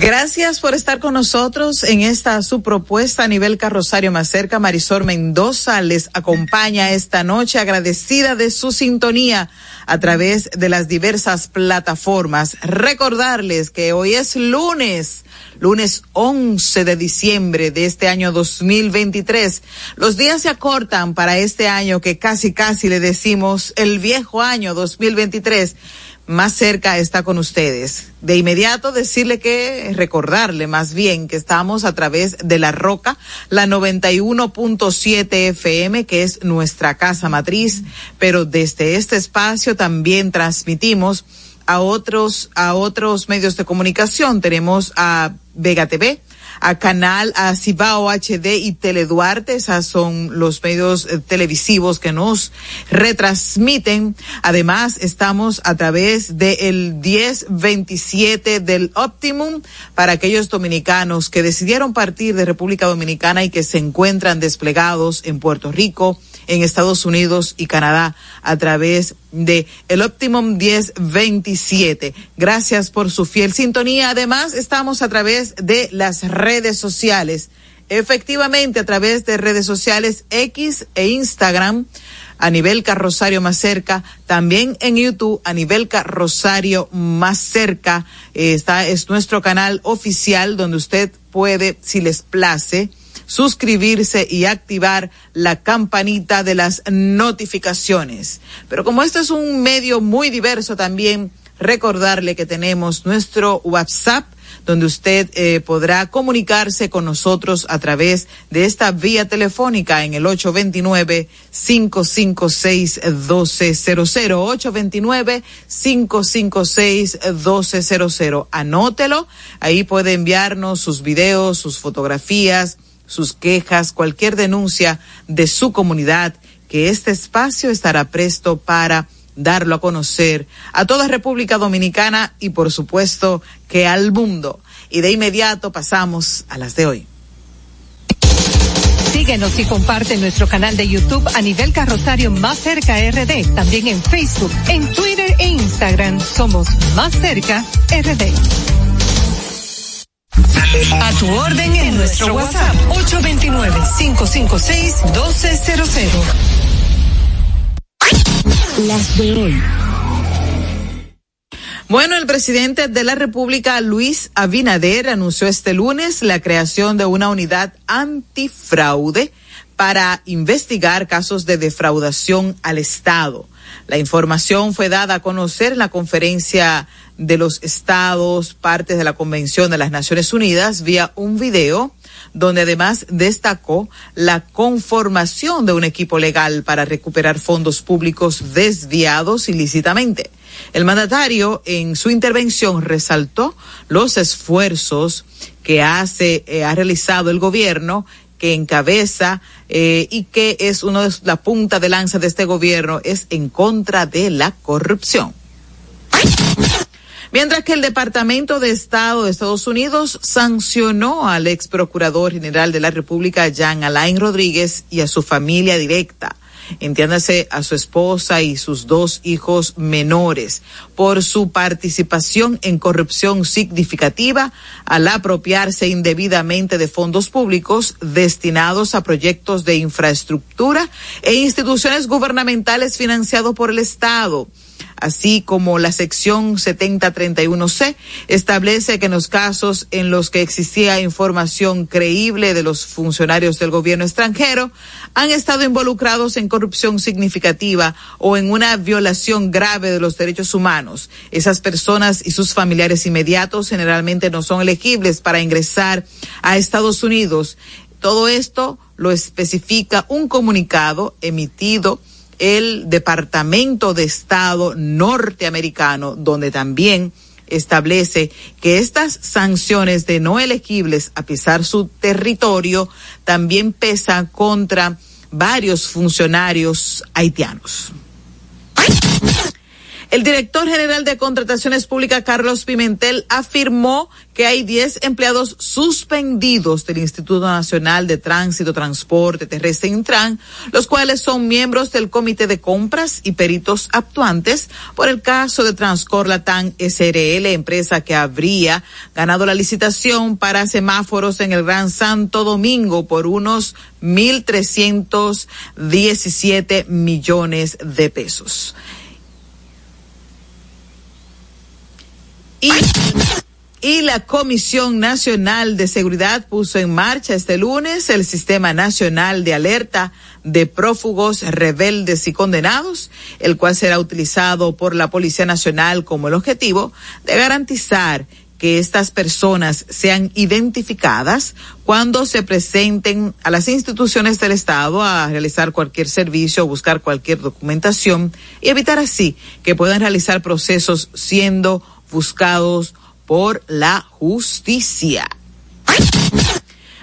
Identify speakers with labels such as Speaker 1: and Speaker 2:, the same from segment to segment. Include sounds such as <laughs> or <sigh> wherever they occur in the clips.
Speaker 1: Gracias por estar con nosotros en esta su propuesta a nivel carrosario más cerca. Marisol Mendoza les acompaña esta noche agradecida de su sintonía a través de las diversas plataformas. Recordarles que hoy es lunes, lunes 11 de diciembre de este año 2023. Los días se acortan para este año que casi casi le decimos el viejo año 2023 más cerca está con ustedes. De inmediato decirle que, recordarle más bien que estamos a través de La Roca, la 91.7 FM, que es nuestra casa matriz, pero desde este espacio también transmitimos a otros, a otros medios de comunicación. Tenemos a Vega TV, a Canal, a Cibao HD y Teleduarte. Esas son los medios eh, televisivos que nos retransmiten. Además, estamos a través del 1027 del Optimum para aquellos dominicanos que decidieron partir de República Dominicana y que se encuentran desplegados en Puerto Rico, en Estados Unidos y Canadá a través de el Optimum 1027. Gracias por su fiel sintonía. Además, estamos a través de las sociales. Efectivamente, a través de redes sociales X e Instagram a nivel Carrosario más cerca, también en YouTube a nivel Carrosario más cerca. Eh, está es nuestro canal oficial donde usted puede, si les place, suscribirse y activar la campanita de las notificaciones. Pero como esto es un medio muy diverso también, recordarle que tenemos nuestro WhatsApp donde usted eh, podrá comunicarse con nosotros a través de esta vía telefónica en el 829-556-1200. 829-556-1200. Anótelo. Ahí puede enviarnos sus videos, sus fotografías, sus quejas, cualquier denuncia de su comunidad, que este espacio estará presto para darlo a conocer a toda República Dominicana y por supuesto que al mundo. Y de inmediato pasamos a las de hoy.
Speaker 2: Síguenos y comparte nuestro canal de YouTube a nivel carrosario Más Cerca RD. También en Facebook, en Twitter e Instagram somos Más Cerca RD. A tu orden en nuestro WhatsApp 829-556-1200.
Speaker 3: Las de hoy.
Speaker 1: Bueno, el presidente de la República, Luis Abinader, anunció este lunes la creación de una unidad antifraude para investigar casos de defraudación al Estado. La información fue dada a conocer en la conferencia de los estados, partes de la Convención de las Naciones Unidas, vía un video donde además destacó la conformación de un equipo legal para recuperar fondos públicos desviados ilícitamente. El mandatario en su intervención resaltó los esfuerzos que hace, eh, ha realizado el gobierno que encabeza eh, y que es uno de la punta de lanza de este gobierno es en contra de la corrupción. Mientras que el Departamento de Estado de Estados Unidos sancionó al ex procurador general de la República, Jean Alain Rodríguez, y a su familia directa entiéndase a su esposa y sus dos hijos menores, por su participación en corrupción significativa al apropiarse indebidamente de fondos públicos destinados a proyectos de infraestructura e instituciones gubernamentales financiados por el Estado así como la sección 7031C, establece que en los casos en los que existía información creíble de los funcionarios del gobierno extranjero, han estado involucrados en corrupción significativa o en una violación grave de los derechos humanos. Esas personas y sus familiares inmediatos generalmente no son elegibles para ingresar a Estados Unidos. Todo esto lo especifica un comunicado emitido el Departamento de Estado norteamericano, donde también establece que estas sanciones de no elegibles a pisar su territorio también pesan contra varios funcionarios haitianos. El director general de Contrataciones Públicas, Carlos Pimentel, afirmó que hay 10 empleados suspendidos del Instituto Nacional de Tránsito, Transporte Terrestre Intran, los cuales son miembros del Comité de Compras y peritos actuantes por el caso de Transcorlatan SRL, empresa que habría ganado la licitación para semáforos en el Gran Santo Domingo por unos 1.317 millones de pesos. Y, la Comisión Nacional de Seguridad puso en marcha este lunes el Sistema Nacional de Alerta de Prófugos, Rebeldes y Condenados, el cual será utilizado por la Policía Nacional como el objetivo de garantizar que estas personas sean identificadas cuando se presenten a las instituciones del Estado a realizar cualquier servicio o buscar cualquier documentación y evitar así que puedan realizar procesos siendo buscados por la justicia.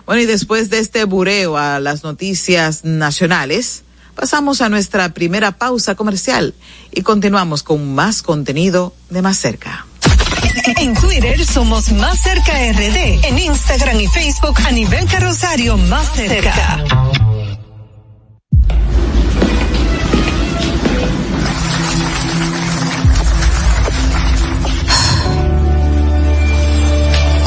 Speaker 1: Bueno, y después de este bureo a las noticias nacionales, pasamos a nuestra primera pausa comercial y continuamos con más contenido de Más Cerca.
Speaker 2: En Twitter somos Más Cerca RD, en Instagram y Facebook a nivel carrosario Más Cerca.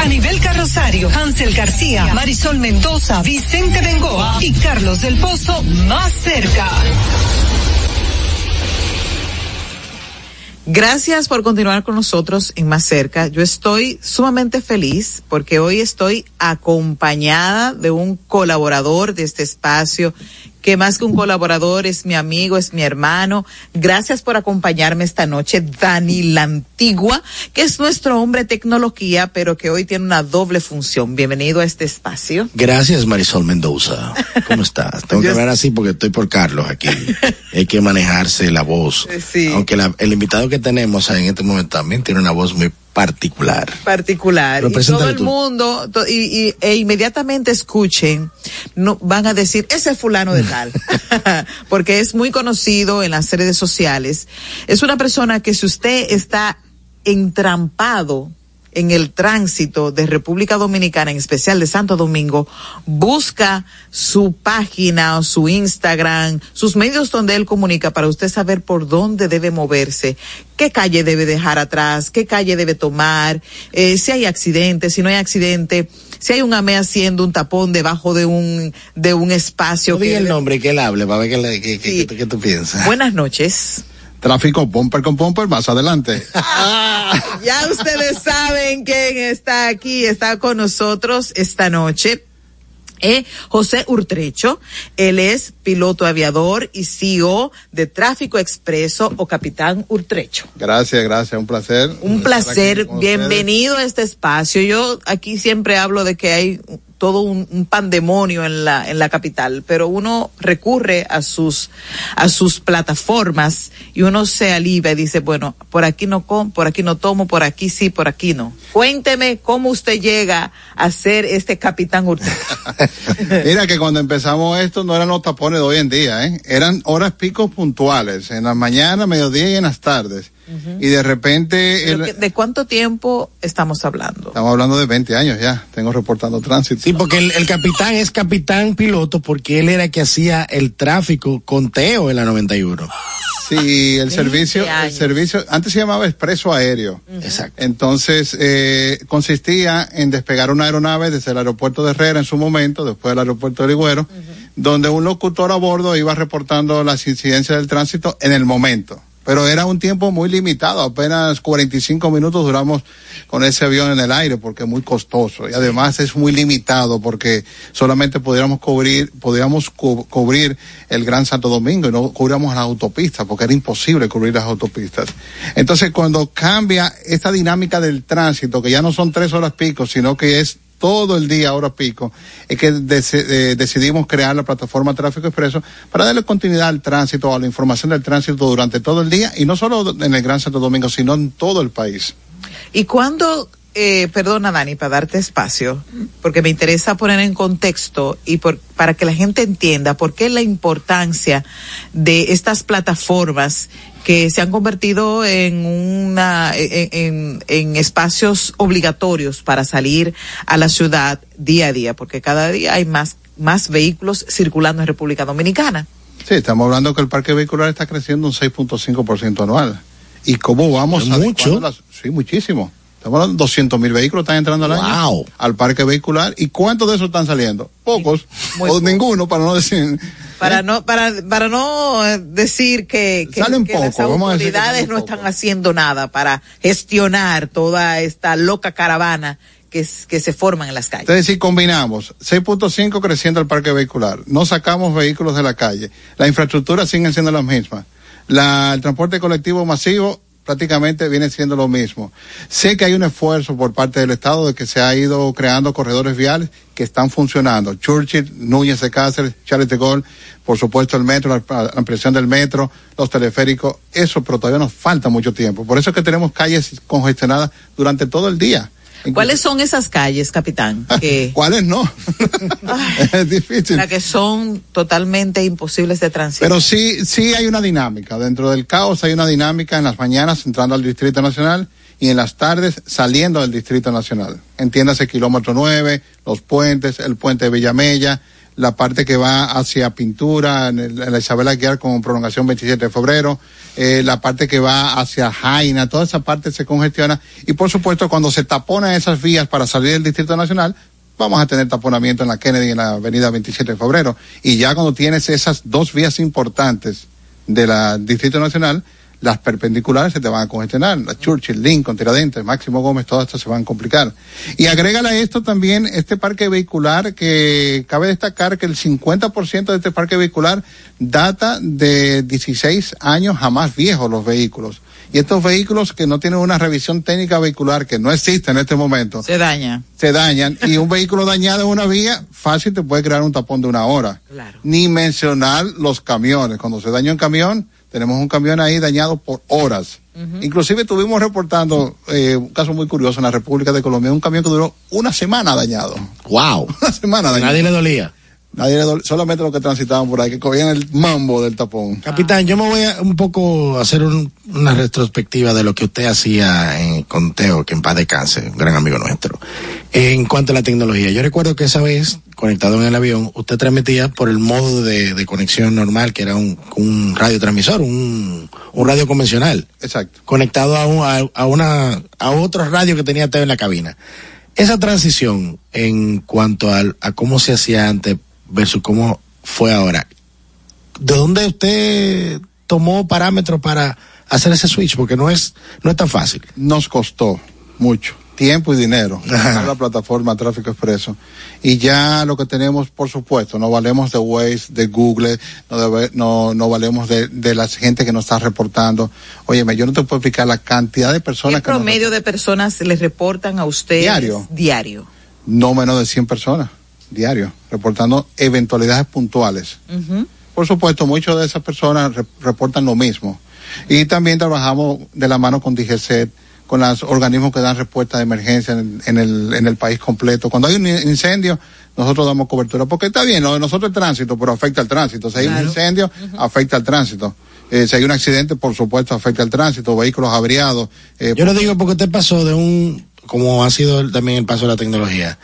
Speaker 2: a nivel carrosario, Hansel García, Marisol Mendoza, Vicente Bengoa y Carlos del Pozo más cerca.
Speaker 1: Gracias por continuar con nosotros en Más Cerca. Yo estoy sumamente feliz porque hoy estoy acompañada de un colaborador de este espacio que más que un colaborador es mi amigo, es mi hermano. Gracias por acompañarme esta noche, Dani La Antigua, que es nuestro hombre de tecnología, pero que hoy tiene una doble función. Bienvenido a este espacio.
Speaker 4: Gracias, Marisol Mendoza. ¿Cómo estás? Tengo que hablar así porque estoy por Carlos aquí. Hay que manejarse la voz.
Speaker 1: Sí.
Speaker 4: Aunque la, el invitado que tenemos en este momento también tiene una voz muy particular.
Speaker 1: Particular. Y todo el
Speaker 4: tú.
Speaker 1: mundo, to- y, y- e inmediatamente escuchen, no, van a decir, ese es fulano de tal. <laughs> <laughs> Porque es muy conocido en las redes sociales. Es una persona que si usted está entrampado en el tránsito de República Dominicana, en especial de Santo Domingo, busca su página su Instagram, sus medios donde él comunica para usted saber por dónde debe moverse, qué calle debe dejar atrás, qué calle debe tomar, eh, si hay accidente, si no hay accidente, si hay un AME haciendo un tapón debajo de un, de un espacio.
Speaker 4: No
Speaker 1: que
Speaker 4: el nombre y que él hable para ver qué, le- qué- qué- qué- qué tú piensas.
Speaker 1: Buenas noches.
Speaker 5: Tráfico bumper con bumper más adelante. <laughs>
Speaker 1: Ya ustedes saben quién está aquí, está con nosotros esta noche. Eh, José Urtrecho, él es piloto aviador y CEO de Tráfico Expreso o Capitán Urtrecho.
Speaker 5: Gracias, gracias, un placer.
Speaker 1: Un placer, bienvenido a este espacio. Yo aquí siempre hablo de que hay todo un, un pandemonio en la en la capital, pero uno recurre a sus a sus plataformas y uno se alivia y dice, bueno, por aquí no com, por aquí no tomo, por aquí sí, por aquí no. Cuénteme cómo usted llega a ser este capitán Urtrecho. <laughs>
Speaker 5: Mira que cuando empezamos esto no eran los tapones de hoy en día, ¿eh? eran horas picos puntuales, en la mañana, mediodía y en las tardes. Y de repente,
Speaker 1: Pero
Speaker 5: el-
Speaker 1: que- ¿De cuánto tiempo estamos hablando?
Speaker 5: estamos hablando de 20 años ya, tengo reportando tránsito.
Speaker 4: Sí, porque el, el capitán es capitán piloto porque él era el que hacía el tráfico conteo en la 91.
Speaker 5: Sí, el
Speaker 4: 20
Speaker 5: servicio, el servicio, antes se llamaba expreso aéreo.
Speaker 4: Exacto.
Speaker 5: Entonces, eh, consistía en despegar una aeronave desde el aeropuerto de Herrera en su momento, después del aeropuerto de Ligüero, donde un locutor a bordo iba reportando las incidencias del tránsito en el momento. Pero era un tiempo muy limitado, apenas 45 minutos duramos con ese avión en el aire porque es muy costoso y además es muy limitado porque solamente pudiéramos cubrir, podíamos cu- cubrir el Gran Santo Domingo y no cubríamos las autopistas porque era imposible cubrir las autopistas. Entonces cuando cambia esta dinámica del tránsito, que ya no son tres horas pico, sino que es todo el día hora pico, es que eh, decidimos crear la plataforma Tráfico Expreso para darle continuidad al tránsito, a la información del tránsito durante todo el día y no solo en el Gran Santo Domingo, sino en todo el país.
Speaker 1: ¿Y cuándo, eh, perdona Dani, para darte espacio, porque me interesa poner en contexto y por, para que la gente entienda por qué la importancia de estas plataformas que se han convertido en una en, en- en espacios obligatorios para salir a la ciudad día a día, porque cada día hay más más vehículos circulando en República Dominicana.
Speaker 5: Sí, estamos hablando que el parque vehicular está creciendo un 6.5% anual. ¿Y cómo vamos a
Speaker 4: mucho.
Speaker 5: Sí, muchísimo. Estamos hablando de 200 mil vehículos están entrando al año
Speaker 4: Wow.
Speaker 5: al parque vehicular. ¿Y cuántos de esos están saliendo? Pocos. <laughs> o ninguno, para no decir.
Speaker 1: Para no, para, para no eh, decir que, que,
Speaker 5: Salen
Speaker 1: que las
Speaker 5: poco, vamos a decir que
Speaker 1: autoridades no están haciendo nada para gestionar toda esta loca caravana que, es- que se forman en las calles.
Speaker 5: Entonces, si combinamos 6.5 creciendo el parque vehicular, no sacamos vehículos de la calle, la infraestructura sigue siendo la misma, la, el transporte colectivo masivo prácticamente viene siendo lo mismo. Sé que hay un esfuerzo por parte del Estado de que se ha ido creando corredores viales que están funcionando. Churchill, Núñez de Cáceres, Charles de Gaulle, por supuesto el metro, la, ampliación del metro, los teleféricos, eso, pero todavía nos falta mucho tiempo. Por eso es que tenemos calles congestionadas durante todo el día.
Speaker 1: ¿Cuáles son esas calles, capitán? Que,
Speaker 5: ¿Cuáles no? <laughs> es difícil.
Speaker 1: las que son totalmente imposibles de transitar.
Speaker 5: Pero sí, sí hay una dinámica. Dentro del caos hay una dinámica en las mañanas entrando al Distrito Nacional y en las tardes saliendo del Distrito Nacional. Entiéndase kilómetro 9, los puentes, el puente de Villamella, la parte que va hacia Pintura, en, el- en la Isabel Aguiar con prolongación 27 de febrero, eh, la parte que va hacia Jaina, toda esa parte se congestiona y por supuesto cuando se taponan esas vías para salir del Distrito Nacional, vamos a tener taponamiento en la Kennedy en la avenida 27 de febrero. Y ya cuando tienes esas dos vías importantes de la Distrito Nacional, las perpendiculares se te van a congestionar. La Churchill, Lincoln, Tiradentes, Máximo Gómez, todas estas se van a complicar. Y agrégale a esto también este parque vehicular que cabe destacar que el 50% de este parque vehicular data de 16 años a más viejos los vehículos. Y estos vehículos que no tienen una revisión técnica vehicular que no existe en este momento,
Speaker 1: Se daña.
Speaker 5: se dañan y un vehículo dañado en una vía fácil te puede crear un tapón de una hora.
Speaker 1: Claro.
Speaker 5: Ni mencionar los camiones. Cuando se daña un camión, tenemos un camión ahí dañado por horas. Inclusive estuvimos reportando eh, un caso muy curioso en la República de Colombia, un camión que duró una semana dañado.
Speaker 4: Wow. <laughs>
Speaker 5: Una semana dañado.
Speaker 4: Nadie le dolía.
Speaker 5: Nadie solamente los que transitaban por ahí, que cogían el mambo del tapón.
Speaker 4: Capitán, yo me voy a un poco a hacer un- una retrospectiva de lo que usted hacía en Conteo, que en paz descanse, un gran amigo nuestro. En cuanto a la tecnología, yo recuerdo que esa vez, conectado en el avión, usted transmitía por el modo de, de conexión normal, que era un, un radiotransmisor, un, un radio convencional.
Speaker 5: Exacto.
Speaker 4: Conectado a, un- a, a una, a otro radio que tenía usted en la cabina. Esa transición en cuanto al- a cómo se hacía antes versus cómo fue ahora, ¿de dónde usted tomó parámetros para hacer ese switch? Porque no es, no es tan fácil.
Speaker 5: Nos costó mucho tiempo y dinero
Speaker 4: Ajá.
Speaker 5: la plataforma Tráfico Expreso y ya lo que tenemos por supuesto no valemos de Waze de Google no, debe- no, no valemos de, de la gente que nos está reportando óyeme yo no te puedo explicar la cantidad de
Speaker 1: ¿Qué
Speaker 5: personas que nos
Speaker 1: promedio de personas les reportan a ustedes
Speaker 5: Diario.
Speaker 1: diario?
Speaker 5: no menos de 100 personas diario reportando eventualidades puntuales. Por supuesto, muchas de esas personas re- reportan lo mismo. Y también trabajamos de la mano con DGCET, con los organismos que dan respuesta de emergencia en, en el, en el país completo. Cuando hay un incendio, nosotros damos cobertura. Porque está bien, lo de nosotros es tránsito, pero afecta al tránsito. Si hay un incendio, afecta al tránsito. Eh, si hay un accidente, por supuesto, afecta al tránsito, vehículos averiados. eh,
Speaker 4: Yo lo digo porque usted pasó de un, como ha sido el- también el paso de la tecnología,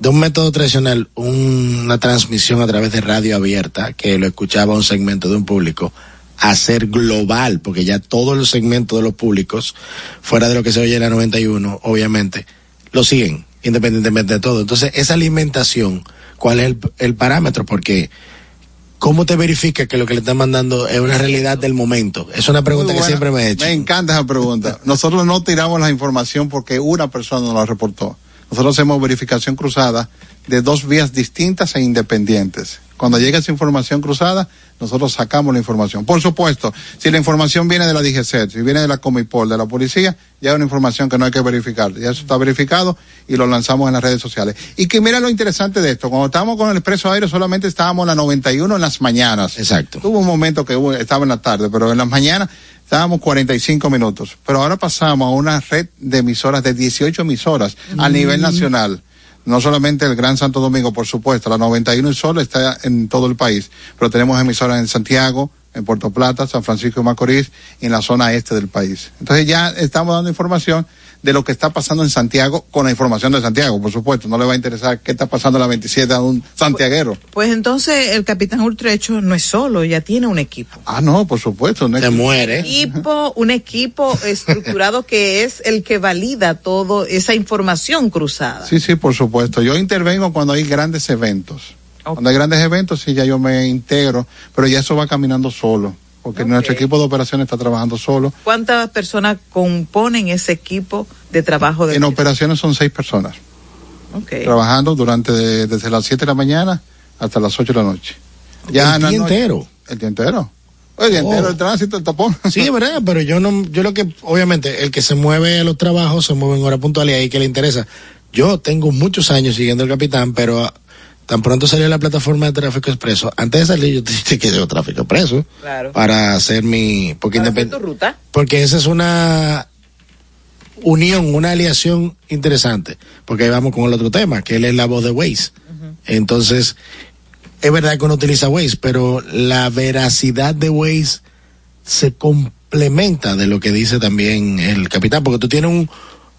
Speaker 4: de un método tradicional, una transmisión a través de radio abierta, que lo escuchaba un segmento de un público, a ser global, porque ya todos los segmentos de los públicos, fuera de lo que se oye en la 91, obviamente, lo siguen, independientemente de todo. Entonces, esa alimentación, ¿cuál es el, el parámetro? Porque, ¿cómo te verifica que lo que le están mandando es una realidad del momento? Es una pregunta que siempre me he hecho.
Speaker 5: Me encanta esa pregunta. Nosotros no tiramos la información porque una persona nos la reportó. Nosotros hacemos verificación cruzada de dos vías distintas e independientes. Cuando llega esa información cruzada, nosotros sacamos la información. Por supuesto, si la información viene de la DGCET, si viene de la Comipol, de la policía, ya es una información que no hay que verificar. Ya eso está verificado y lo lanzamos en las redes sociales. Y que mira lo interesante de esto. Cuando estábamos con el Expreso Aéreo solamente estábamos en la 91 en las mañanas.
Speaker 4: Exacto.
Speaker 5: Hubo un momento que hubo- estaba en la tarde, pero en las mañanas estábamos 45 minutos. Pero ahora pasamos a una red de emisoras, de 18 emisoras a nivel nacional. No solamente el Gran Santo Domingo, por supuesto, la 91 y solo está en todo el país, pero tenemos emisoras en Santiago, en Puerto Plata, San Francisco de Macorís y en la zona este del país. Entonces ya estamos dando información de lo que está pasando en Santiago con la información de Santiago, por supuesto. No le va a interesar qué está pasando en la 27 a un santiaguero.
Speaker 1: Pues entonces el capitán Ultrecho no es solo, ya tiene un equipo.
Speaker 5: Ah, no, por supuesto. No
Speaker 4: Se muere.
Speaker 1: Equipo, un equipo estructurado que es el que valida todo esa información cruzada.
Speaker 5: Sí, sí, por supuesto. Yo intervengo cuando hay grandes eventos. Cuando hay grandes eventos, sí, ya yo me integro, pero ya eso va caminando solo, porque nuestro equipo de operaciones está trabajando solo.
Speaker 1: ¿Cuántas personas componen ese equipo de trabajo de
Speaker 5: En operaciones son seis personas,
Speaker 1: Ok.
Speaker 5: trabajando durante de- desde las 7 de la mañana hasta las 8 de la noche. Ya
Speaker 4: El día
Speaker 5: noche-
Speaker 4: entero.
Speaker 5: El día entero. El día
Speaker 4: Oh.
Speaker 5: entero, el tránsito, el tapón. <laughs>
Speaker 4: Sí, es verdad, pero yo no, yo lo que, obviamente, el que se mueve a los trabajos se mueve en hora puntual y ahí que le interesa. Yo tengo muchos años siguiendo al capitán, pero tan pronto salió la plataforma de tráfico expreso. Antes de salir, yo <laughs> dije que yo tráfico expreso
Speaker 1: Claro.
Speaker 4: para hacer mi, porque
Speaker 1: Para hacer
Speaker 4: independ-
Speaker 1: tu ruta.
Speaker 4: porque esa es una, unión, una aliación interesante, porque ahí vamos con el otro tema, que él es la voz de Waze. Entonces, es verdad que uno utiliza Waze, pero la veracidad de Waze se complementa de lo que dice también el capitán, porque tú tienes un,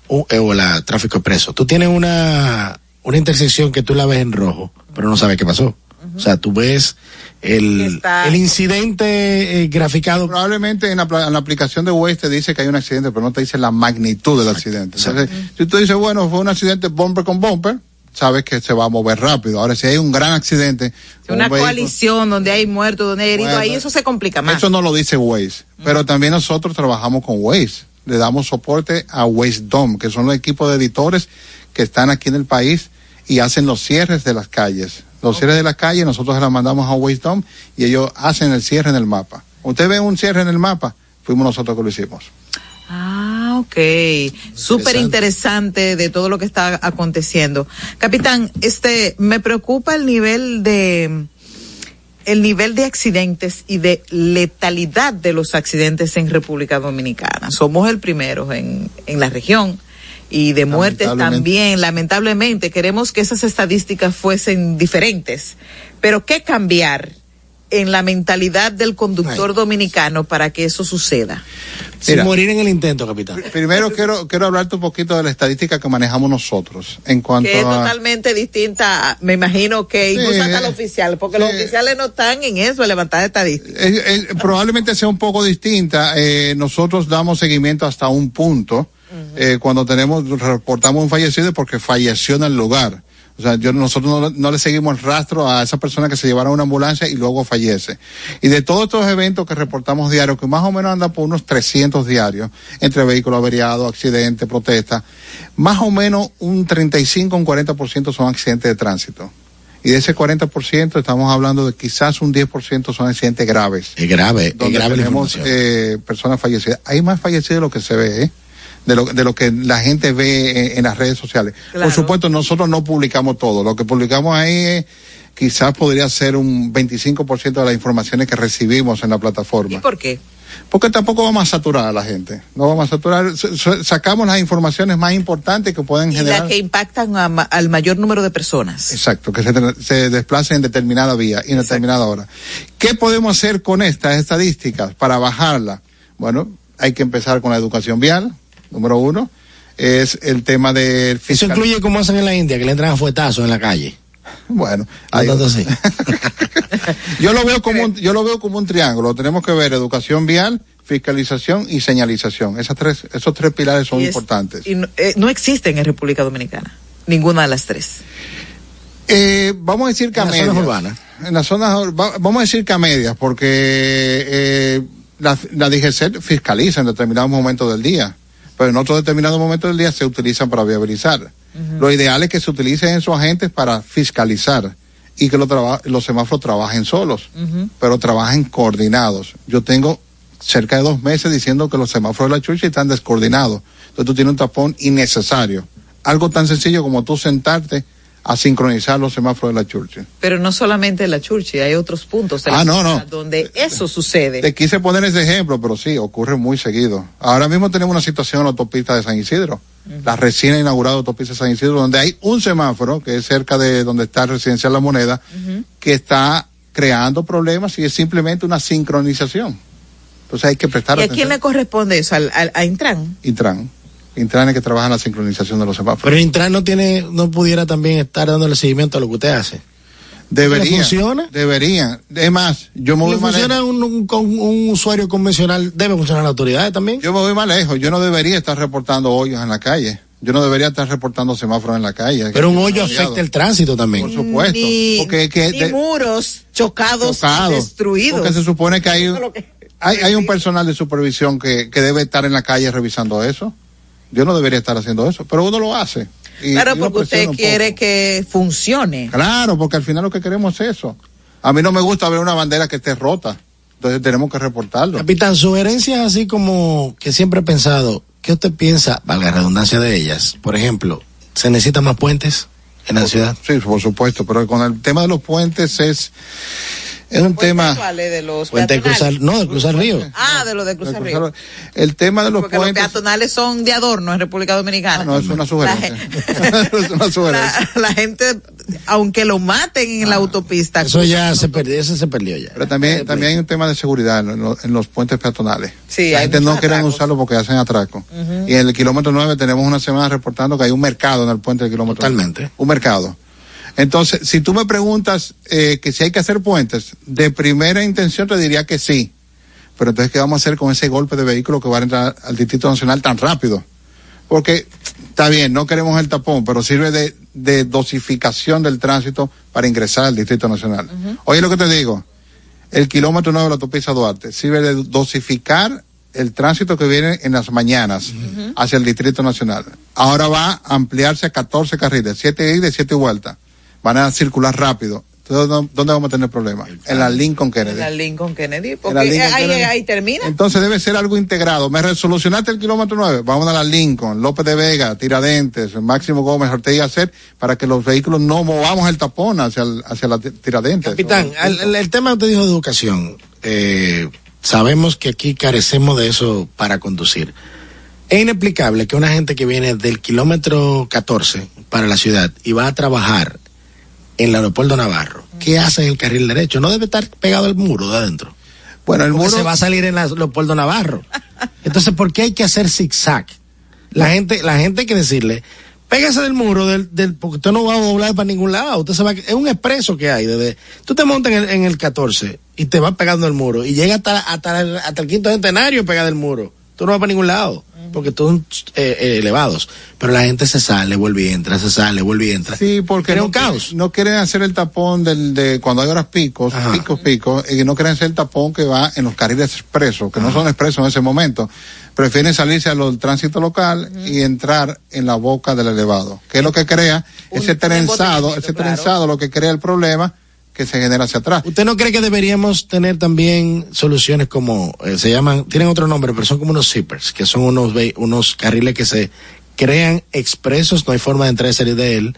Speaker 4: un eh, o la tráfico expreso, tú tienes una, una intersección que tú la ves en rojo, pero no sabes qué pasó. O sea, tú ves el, el incidente eh, graficado.
Speaker 5: Probablemente en la, pla- en la aplicación de Waze te dice que hay un accidente, pero no te dice la magnitud del accidente. Entonces, si tú dices, bueno, fue un accidente bumper con bumper, sabes que se va a mover rápido. Ahora, si hay un gran accidente,
Speaker 1: Si una
Speaker 5: un vehículo-
Speaker 1: coalición donde hay muertos, donde hay heridos,
Speaker 5: Bueno,
Speaker 1: ahí eso se complica más.
Speaker 5: Eso no lo dice Waze, pero también nosotros trabajamos con Waze. Le damos soporte a Waze Dom, que son los equipos de editores que están aquí en el país y hacen los cierres de las calles. Los cierres de las calles nosotros se las mandamos a Waze Dom y ellos hacen el cierre en el mapa. Usted ve un cierre en el mapa, fuimos nosotros que lo hicimos.
Speaker 1: Ah, ok. Súper interesante de todo lo que está aconteciendo. Capitán, este, me preocupa el nivel de, el nivel de accidentes y de letalidad de los accidentes en República Dominicana. Somos el primero en, en la región y de muertes también. Lamentablemente, queremos que esas estadísticas fuesen diferentes. Pero ¿qué cambiar en la mentalidad del conductor dominicano para que eso suceda?
Speaker 4: Sin
Speaker 5: Mira.
Speaker 4: morir en el intento, capitán.
Speaker 5: Primero quiero, quiero hablarte un poquito de la estadística que manejamos nosotros en cuanto
Speaker 1: que es
Speaker 5: a...
Speaker 1: totalmente distinta, me imagino que incluso hasta los oficiales, porque los oficiales no están en eso, en levantar estadísticas.
Speaker 5: Eh, eh, probablemente sea un poco distinta. Eh, nosotros damos seguimiento hasta un punto. Eh, cuando tenemos, reportamos un fallecido porque falleció en el lugar. O sea, yo, nosotros no, no le seguimos el rastro a esa persona que se llevaron a una ambulancia y luego fallece. Y de todos estos eventos que reportamos diarios, que más o menos andan por unos 300 diarios, entre vehículos averiados, accidentes, protestas, más o menos un 35, un 40% son accidentes de tránsito. Y de ese 40% estamos hablando de quizás un 10% son accidentes graves.
Speaker 4: Es grave, es
Speaker 5: Donde
Speaker 4: grave la
Speaker 5: tenemos eh, personas fallecidas. Hay más fallecidos de lo que se ve, ¿eh? De lo, de lo que la gente ve en, en las redes sociales.
Speaker 1: Claro.
Speaker 5: Por supuesto, nosotros no publicamos todo. Lo que publicamos ahí eh, quizás podría ser un 25% de las informaciones que recibimos en la plataforma.
Speaker 1: ¿Y por qué?
Speaker 5: Porque tampoco vamos a saturar a la gente. No vamos a saturar. Sacamos las informaciones más importantes que pueden
Speaker 1: Y
Speaker 5: generar.
Speaker 1: las que impactan a ma- al mayor número de personas.
Speaker 5: Exacto, que se, se desplacen en determinada vía y en determinada hora. ¿Qué podemos hacer con estas estadísticas para bajarla? Bueno, hay que empezar con la educación vial, número uno. Es el tema de
Speaker 4: Eso incluye como hacen en la India, que le entran a fuetazos en la calle.
Speaker 5: Bueno,
Speaker 4: No
Speaker 5: ahí- <laughs> yo lo veo como un, yo lo veo como un triángulo. Tenemos que ver educación vial, fiscalización y señalización. Esas tres, esos tres pilares son
Speaker 1: Y es-
Speaker 5: importantes.
Speaker 1: Y no, eh, no existen en República Dominicana, ninguna de las tres.
Speaker 5: Eh, vamos a decir que a
Speaker 4: En las zonas
Speaker 5: medias.
Speaker 4: urbanas.
Speaker 5: En las zonas, va- vamos a decir que a medias, porque eh, la, la DGC fiscaliza en determinados momentos del día, pero en otros determinados momentos del día se utilizan para viabilizar. Lo ideal es que se utilicen esos agentes para fiscalizar y que los, semáforos trabajen solos, pero trabajen coordinados. Yo tengo cerca de dos meses diciendo que los semáforos de la Churchill están descoordinados. Entonces tú tienes un tapón innecesario. Algo tan sencillo como tú sentarte a sincronizar los semáforos de la Churchill.
Speaker 1: Pero no solamente en la Churchill, hay otros puntos de la
Speaker 5: Ah, no, no.
Speaker 1: donde eso sucede.
Speaker 5: Te quise poner ese ejemplo, pero sí, ocurre muy seguido. Ahora mismo tenemos una situación en la autopista de San Isidro, la recién inaugurada autopista de San Isidro, donde hay un semáforo, que es cerca de donde está el residencial La Moneda, que está creando problemas y es simplemente una sincronización. Entonces hay que prestar
Speaker 1: ¿Y a
Speaker 5: atención.
Speaker 1: quién le corresponde eso? ¿Al, al- a Intran?
Speaker 5: Intran. Intran es que trabaja en la sincronización de los semáforos.
Speaker 4: Pero Intran no tiene, no pudiera también estar dándole seguimiento a lo que usted hace.
Speaker 5: Debería.
Speaker 4: ¿Le funciona?
Speaker 5: Debería. Es más, yo me
Speaker 4: ¿Le
Speaker 5: voy más lejos.
Speaker 4: funciona un, un- un usuario convencional? ¿Debe funcionar las autoridades también?
Speaker 5: Yo me voy más lejos. Yo no debería estar reportando hoyos en la calle. Yo no debería estar reportando semáforos en la calle.
Speaker 4: Pero un hoyo afecta el tránsito también.
Speaker 5: Por supuesto.
Speaker 1: Ni,
Speaker 5: porque que
Speaker 1: ni
Speaker 5: de-
Speaker 1: muros chocados,
Speaker 5: chocados.
Speaker 1: destruidos.
Speaker 5: Porque se supone que hay, hay, hay un personal de supervisión que, que debe estar en la calle revisando eso. Yo no debería estar haciendo eso, pero uno lo hace. Y-
Speaker 1: Claro,
Speaker 5: y
Speaker 1: porque usted quiere que funcione.
Speaker 5: Claro, porque al final lo que queremos es eso. A mí no me gusta ver una bandera que esté rota. Entonces tenemos que reportarlo.
Speaker 4: Capitán, sugerencias así como que siempre he pensado, ¿qué usted piensa, valga la redundancia de ellas? Por ejemplo, ¿se necesitan más puentes en la ciudad?
Speaker 5: Sí, por supuesto, pero con el tema de los puentes es Es un tema.
Speaker 1: ¿Cuáles de los
Speaker 4: Puente de
Speaker 1: peatonales?
Speaker 4: cruzar, no, de cruzar río.
Speaker 1: Ah, de los de cruzar
Speaker 5: de
Speaker 1: río.
Speaker 5: El tema de los
Speaker 1: Porque los
Speaker 5: puentes.
Speaker 1: peatonales son de adorno en República Dominicana.
Speaker 5: Ah, no, es una sugerencia. <laughs> es una <laughs> sugerencia.
Speaker 1: La, la gente, aunque lo maten en la autopista.
Speaker 4: Eso ya se perdió, eso se perdió ya.
Speaker 5: Pero también, también hay un tema de seguridad en, lo- en los puentes peatonales.
Speaker 1: Sí,
Speaker 5: la gente no quiere usarlo porque hacen atraco. Y en el kilómetro 9 tenemos una semana reportando que hay un mercado en el puente del kilómetro
Speaker 4: Totalmente.
Speaker 5: 9. Un mercado. Entonces, si tú me preguntas eh, que si hay que hacer puentes, de primera intención te diría que sí. Pero entonces, ¿qué vamos a hacer con ese golpe de vehículo que va a entrar al Distrito Nacional tan rápido? Porque está bien, no queremos el tapón, pero sirve de, de dosificación del tránsito para ingresar al Distrito Nacional. Oye lo que te digo, el kilómetro 9 de la autopista Duarte sirve de dosificar el tránsito que viene en las mañanas hacia el Distrito Nacional. Ahora va a ampliarse a 14 carriles, 7 ida y 7 vueltas. Van a circular rápido. Entonces, ¿dó- ¿dónde vamos a tener problemas? En la Lincoln Kennedy.
Speaker 1: En la Lincoln Kennedy. Porque
Speaker 5: la Lincoln
Speaker 1: ahí,
Speaker 5: Kennedy.
Speaker 1: ahí termina.
Speaker 5: Entonces debe ser algo integrado. Me resolucionaste el kilómetro 9. Vamos a la Lincoln, López de Vega, Tiradentes, Máximo Gómez, Ortega y Hacer, para que los vehículos no movamos el tapón hacia, el- hacia la ti- Tiradentes.
Speaker 4: Capitán, el, el- el tema que usted dijo de educación, eh, sabemos que aquí carecemos de eso para conducir. Es inexplicable que una gente que viene del kilómetro 14 para la ciudad y va a trabajar en el aeropuerto Navarro, ¿qué hace en el carril derecho? No debe estar pegado al muro de adentro.
Speaker 5: Bueno, el
Speaker 4: Porque
Speaker 5: muro-
Speaker 4: se va a salir en el aeropuerto Navarro. <laughs> Entonces, ¿por qué hay que hacer zigzag? La gente, la gente hay que decirle, pégase del muro, del, del, porque usted no va a doblar para ningún lado. Usted se va, es un expreso que hay. Desde, tú te montas en el, en el 14 y te vas pegando el muro y llega hasta, hasta, el, hasta el quinto centenario pegado el muro. Tú no vas para ningún lado, porque todos son eh, eh, elevados. Pero la gente se sale, vuelve y entra, se sale, vuelve y entra.
Speaker 5: Sí, porque
Speaker 4: Crea
Speaker 5: no,
Speaker 4: un caos.
Speaker 5: quieren- no quieren hacer el tapón del, de cuando hay horas picos, picos, picos, y no quieren hacer el tapón que va en los carriles expresos, que no son expresos en ese momento. Prefieren salirse al tránsito local y entrar en la boca del elevado, que es lo que crea ese trenzado, ese trenzado, lo que crea el problema que se genera hacia atrás.
Speaker 4: ¿Usted no cree que deberíamos tener también soluciones como, eh, se llaman, tienen otro nombre, pero son como unos zippers, que son unos, unos carriles que se crean expresos, no hay forma de entrar y salir de él,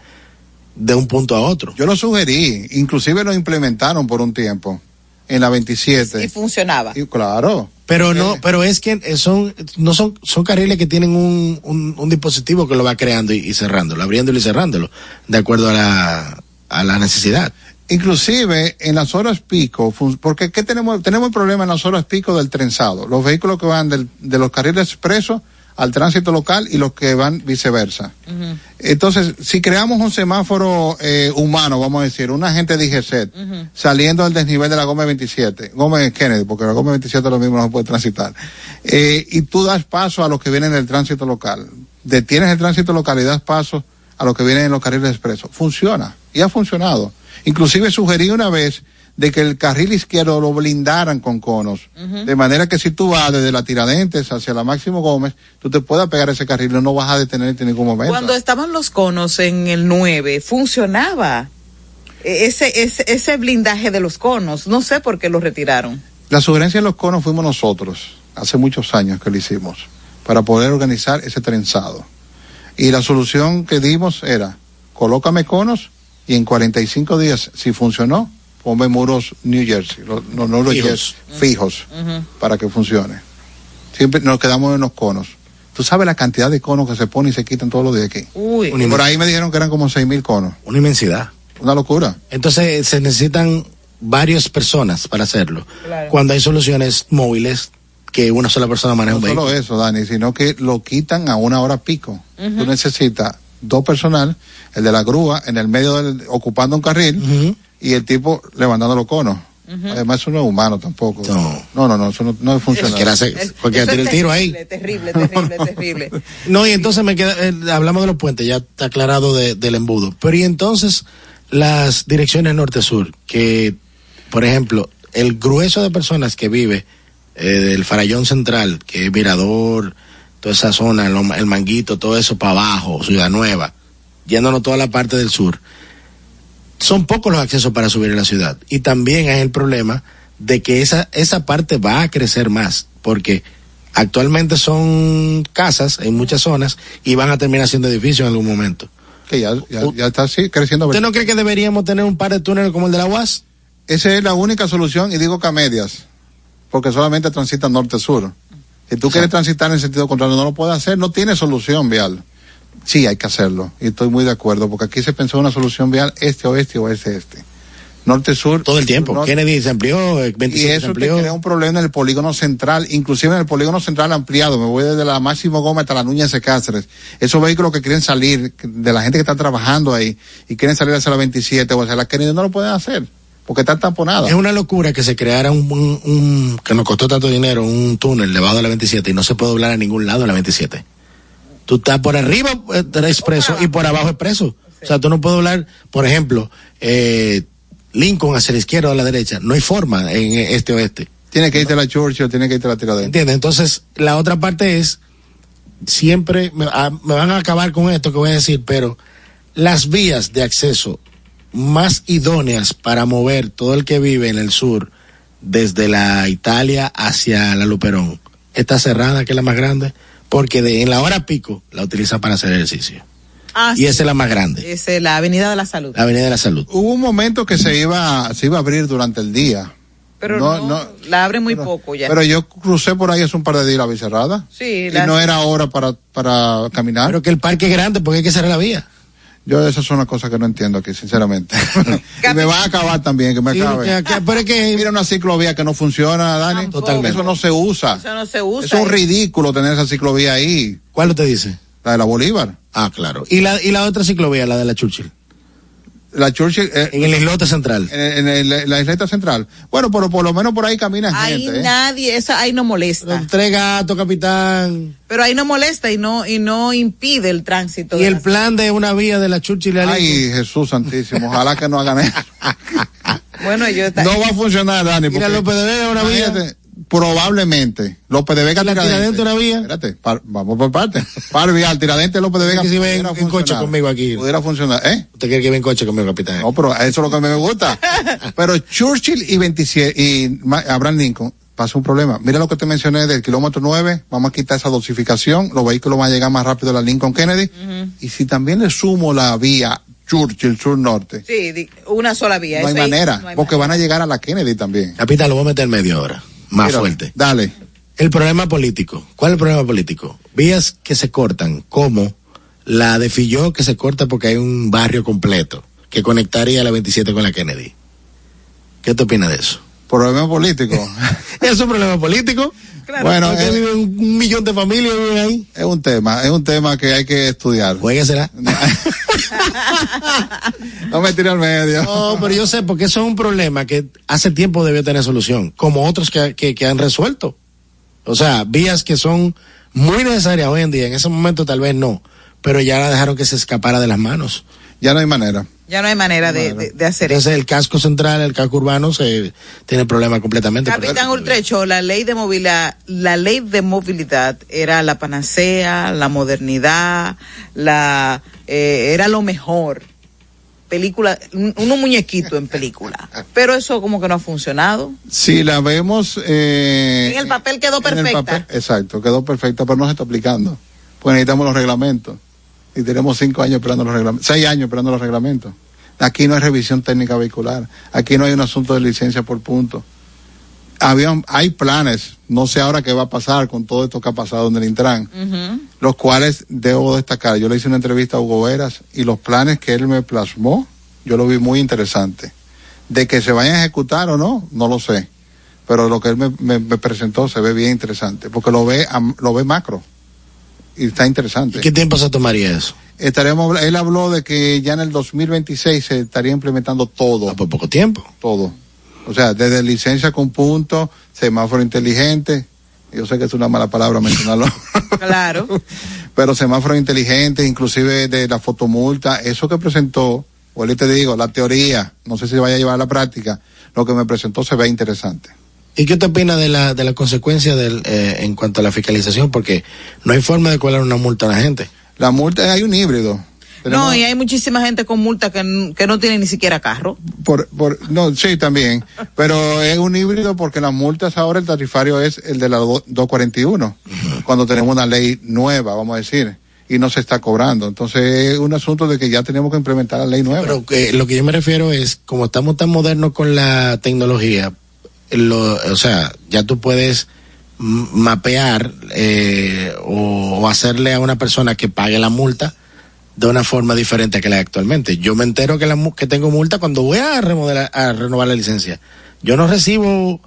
Speaker 4: de un punto a otro?
Speaker 5: Yo lo sugerí, inclusive lo implementaron por un tiempo en la 27.
Speaker 1: Y funcionaba.
Speaker 5: Y claro.
Speaker 4: Pero no, pero es que eh, son, no son, son carriles que tienen un, un, un dispositivo que lo va creando y, y cerrándolo, abriéndolo y cerrándolo, de acuerdo a la, a la necesidad.
Speaker 5: Inclusive en las horas pico, porque ¿qué tenemos? Tenemos el problema en las horas pico del trenzado. Los vehículos que van del- de los carriles expresos al tránsito local y los que van viceversa. Entonces, si creamos un semáforo eh, humano, vamos a decir, un agente de IGZ, saliendo del desnivel de la Gómez 27, Gómez Kennedy, porque la Gómez 27 lo mismo no se puede transitar, eh, y tú das paso a los que vienen del tránsito local, detienes el tránsito local y das paso a los que vienen en los carriles expresos, funciona, y ha funcionado. Inclusive sugerí una vez de que el carril izquierdo lo blindaran con conos, de manera que si tú vas desde la Tiradentes hacia la Máximo Gómez, tú te puedas pegar ese carril y no vas a detenerte en ningún momento.
Speaker 1: Cuando estaban los conos en el 9, funcionaba. E- Ese, ese, ese blindaje de los conos, no sé por qué lo retiraron.
Speaker 5: La sugerencia de los conos fuimos nosotros, hace muchos años que lo hicimos, para poder organizar ese trenzado. Y la solución que dimos era, colócame conos y en 45 días, si funcionó, ponme muros New Jersey, los, los muros
Speaker 4: Fijos.
Speaker 5: Jersey, fijos, para que funcione. Siempre nos quedamos en los conos. Tú sabes la cantidad de conos que se ponen y se quitan todos los días aquí.
Speaker 1: Uy.
Speaker 5: Por ahí me dijeron que eran como seis mil conos.
Speaker 4: Una inmensidad.
Speaker 5: Una locura.
Speaker 4: Entonces se necesitan varias personas para hacerlo.
Speaker 1: Claro.
Speaker 4: Cuando hay soluciones móviles que una sola persona maneja
Speaker 5: No
Speaker 4: un
Speaker 5: solo
Speaker 4: vehículo.
Speaker 5: eso, Dani, sino que lo quitan a una hora pico.
Speaker 1: Ujú.
Speaker 5: Tú necesitas dos personal, el de la grúa en el medio del, ocupando un carril y el tipo levantando los conos. Además, eso no es humano tampoco. No, no, no, eso no, no funciona.
Speaker 4: Quiere hacer-
Speaker 1: Es-
Speaker 4: tira el tiro ahí.
Speaker 1: Terrible, terrible, terrible. <laughs>
Speaker 4: No, y entonces me queda, eh, hablamos de los puentes, ya está aclarado de- del embudo. Pero y entonces las direcciones norte-sur, que, por ejemplo, el grueso de personas que vive eh, del Farallón Central, que es Mirador, toda esa zona, el, Manguito, todo eso para abajo, Ciudad Nueva, yéndonos toda la parte del sur, son pocos los accesos para subir a la ciudad. Y también hay el problema de que esa, esa parte va a crecer más, porque actualmente son casas en muchas zonas y van a terminar siendo edificios en algún momento.
Speaker 5: Que ya, ya, ya está así, creciendo.
Speaker 4: ¿Usted no cree que deberíamos tener un par de túneles como el de la UAS?
Speaker 5: Esa es la única solución y digo que a medias, porque solamente transita norte-sur. Si tú quieres transitar en el sentido contrario, no lo puedes hacer, no tiene solución vial. Sí, hay que hacerlo, y estoy muy de acuerdo, porque aquí se pensó una solución vial este-oeste o este-este. Norte-sur.
Speaker 4: Todo el tiempo.
Speaker 5: norte-
Speaker 4: Kennedy se amplió, eh, 27
Speaker 5: y eso te crea un problema en el polígono central, inclusive en el polígono central ampliado. Me voy desde la Máximo Gómez hasta la Núñez de Cáceres. Esos vehículos que quieren salir, de la gente que está trabajando ahí, y quieren salir hacia la 27 o hacia la Kennedy, no lo pueden hacer, porque están tamponadas.
Speaker 4: Es una locura que se creara un, un- un- que nos costó tanto dinero, un túnel debajo de la 27 y no se puede doblar a ningún lado de la 27. Tú estás por arriba eh, expreso y por abajo expreso. O sea, tú no puedes doblar, por ejemplo, eh, Lincoln hacia la izquierda o a la derecha. No hay forma en este oeste.
Speaker 5: Tiene que irte a la Churchill, tiene que irte a la Tiradentes.
Speaker 4: ¿Entiendes? Entonces, la otra parte es, siempre, me, a- me van a acabar con esto que voy a decir, pero las vías de acceso más idóneas para mover todo el que vive en el sur, desde la Italia hacia la Luperón, está cerrada, que es la más grande, porque de, en la hora pico la utilizan para hacer ejercicio.
Speaker 1: Ah,
Speaker 4: y
Speaker 1: sí.
Speaker 4: esa es la más grande,
Speaker 1: Es eh, la Avenida de la Salud.
Speaker 4: la Avenida de la Salud.
Speaker 5: Hubo un momento que se iba, se iba a abrir durante el día.
Speaker 1: Pero
Speaker 5: No,
Speaker 1: no,
Speaker 5: no.
Speaker 1: la abre muy poco ya.
Speaker 5: Pero yo crucé por ahí hace un par de días la vi cerrada.
Speaker 1: sí,
Speaker 5: Y
Speaker 1: la-
Speaker 5: no era hora para, para caminar.
Speaker 4: Pero que el parque es grande, porque hay que cerrar la vía.
Speaker 5: Yo esas son las cosas que no entiendo aquí, sinceramente. <laughs> y me va a acabar también, que me
Speaker 4: Sí,
Speaker 5: acabe.
Speaker 4: que- que- pero es que-
Speaker 5: Mira una ciclovía que no funciona, Dani.
Speaker 4: Totalmente.
Speaker 5: Eso no se usa.
Speaker 1: Eso no se usa.
Speaker 5: Eso es un ridículo tener esa ciclovía ahí.
Speaker 4: ¿Cuál usted dice?
Speaker 5: La de la Bolívar.
Speaker 4: Ah, claro. ¿Y la, y la otra ciclovía, la de la Churchill?
Speaker 5: La Churchill. eh,
Speaker 4: En el islote central.
Speaker 5: en, en el- en la isleta central. Bueno, pero por lo menos por ahí camina
Speaker 1: Ahí
Speaker 5: gente. ¿eh?
Speaker 1: nadie, esa ahí no molesta.
Speaker 4: Tres gatos, capitán.
Speaker 1: Pero ahí no molesta y no y no impide el tránsito.
Speaker 4: Y el plan de una vía de la Churchill
Speaker 5: Ay,
Speaker 4: Lincoln.
Speaker 5: Jesús Santísimo. Ojalá que no hagan eso. <laughs>
Speaker 1: Bueno, yo
Speaker 5: No va a funcionar, Dani.
Speaker 4: Mira,
Speaker 5: porque-
Speaker 4: López de Vega una vía.
Speaker 5: Probablemente. López de Vega
Speaker 4: ¿Y la
Speaker 5: Tiradentes.
Speaker 4: Tiradentes una vía?
Speaker 5: Espérate, par- vamos por parte. Par vial, Tiradentes López de Vega.
Speaker 4: que si ven en coche conmigo aquí.
Speaker 5: Pudiera funcionar, ¿eh?
Speaker 4: ¿Usted quiere que venga en coche conmigo, capitán?
Speaker 5: No, pero eso es lo que a mí me gusta. <laughs> pero Churchill y 27 y Abraham Lincoln pasa un problema. Mira lo que te mencioné del kilómetro 9, vamos a quitar esa dosificación, los vehículos van a llegar más rápido a la Lincoln Kennedy. Y si también le sumo la vía Churchill sur-norte,
Speaker 1: Sí, di- una sola vía.
Speaker 5: no hay
Speaker 1: eso
Speaker 5: manera,
Speaker 1: no hay
Speaker 5: porque
Speaker 1: manera.
Speaker 5: van a llegar a la Kennedy también.
Speaker 4: Capitán, lo voy a meter medio hora. Más
Speaker 5: Mira,
Speaker 4: fuerte.
Speaker 5: Dale.
Speaker 4: El problema político. ¿Cuál es el problema político? Vías que se cortan, como la de Filló que se corta porque hay un barrio completo que conectaría la 27 con la Kennedy. ¿Qué te opinas de eso?
Speaker 5: Problema político. <laughs>
Speaker 4: ¿Es un problema político?
Speaker 5: Bueno, eh,
Speaker 4: viven un, un millón de familias viven ahí.
Speaker 5: es un tema, es un tema que hay que estudiar.
Speaker 4: Juéguesela. <laughs>
Speaker 5: No me tire al medio.
Speaker 4: No, pero yo sé, porque eso es un problema que hace tiempo debió tener solución, como otros que, que, que han resuelto. O sea, vías que son muy necesarias hoy en día, en ese momento tal vez no, pero ya la dejaron que se escapara de las manos.
Speaker 5: Ya no hay manera.
Speaker 1: Ya no hay manera de, de- de hacer eso.
Speaker 4: Entonces el casco central, el casco urbano, se tiene problema completamente.
Speaker 1: Capitán Ultrecho, la ley de movilidad, la ley de movilidad era la panacea, la modernidad, la eh, era lo mejor. Película, un, unos muñequitos en película. Pero eso como que no ha funcionado.
Speaker 5: Si la vemos eh,
Speaker 1: En el papel quedó perfecta.
Speaker 5: papel, exacto, quedó perfecta, pero no se está aplicando. Pues necesitamos los reglamentos. Y tenemos cinco años esperando los reglamentos, seis años esperando los reglamentos. Aquí no hay revisión técnica vehicular. Aquí no hay un asunto de licencia por punto. Había, hay planes, no sé ahora qué va a pasar con todo esto que ha pasado en el Intran, los cuales debo destacar. Yo le hice una entrevista a Hugo Veras y los planes que él me plasmó, yo lo vi muy interesante. De que se vayan a ejecutar o no, no lo sé. Pero lo que él me, me- me presentó se ve bien interesante, porque lo ve, am- lo ve macro. Y está interesante.
Speaker 4: ¿Qué tiempo se tomaría eso?
Speaker 5: Estaremos, él habló de que ya en el 2026 se estaría implementando todo.
Speaker 4: por poco tiempo.
Speaker 5: Todo. O sea, desde licencia con punto, semáforo inteligente. Yo sé que es una mala palabra mencionarlo. <laughs>
Speaker 1: Claro.
Speaker 5: pero semáforo inteligente, inclusive de la fotomulta, eso que presentó, pues te digo, la teoría, no sé si vaya a llevar a la práctica, lo que me presentó se ve interesante.
Speaker 4: ¿Y qué te opina de la, de la consecuencia del, eh, en cuanto a la fiscalización? Porque no hay forma de colar una multa a la gente.
Speaker 5: La multa, hay un híbrido.
Speaker 1: No, y hay muchísima gente con multa que, que no tiene ni siquiera carro.
Speaker 5: Por, por, no, sí, también. Pero es un híbrido porque las multas ahora el tarifario es el de la do- 241. Cuando tenemos una ley nueva, vamos a decir. y no se está cobrando. Entonces es un asunto de que ya tenemos que implementar la ley nueva.
Speaker 4: Pero que lo que yo me refiero es, como estamos tan modernos con la tecnología, lo, o sea, ya tú puedes mapear eh, o, o hacerle a una persona que pague la multa de una forma diferente a que la actualmente. Yo me entero que, la, mu- que tengo multa cuando voy a, remodelar, a renovar la licencia. Yo no recibo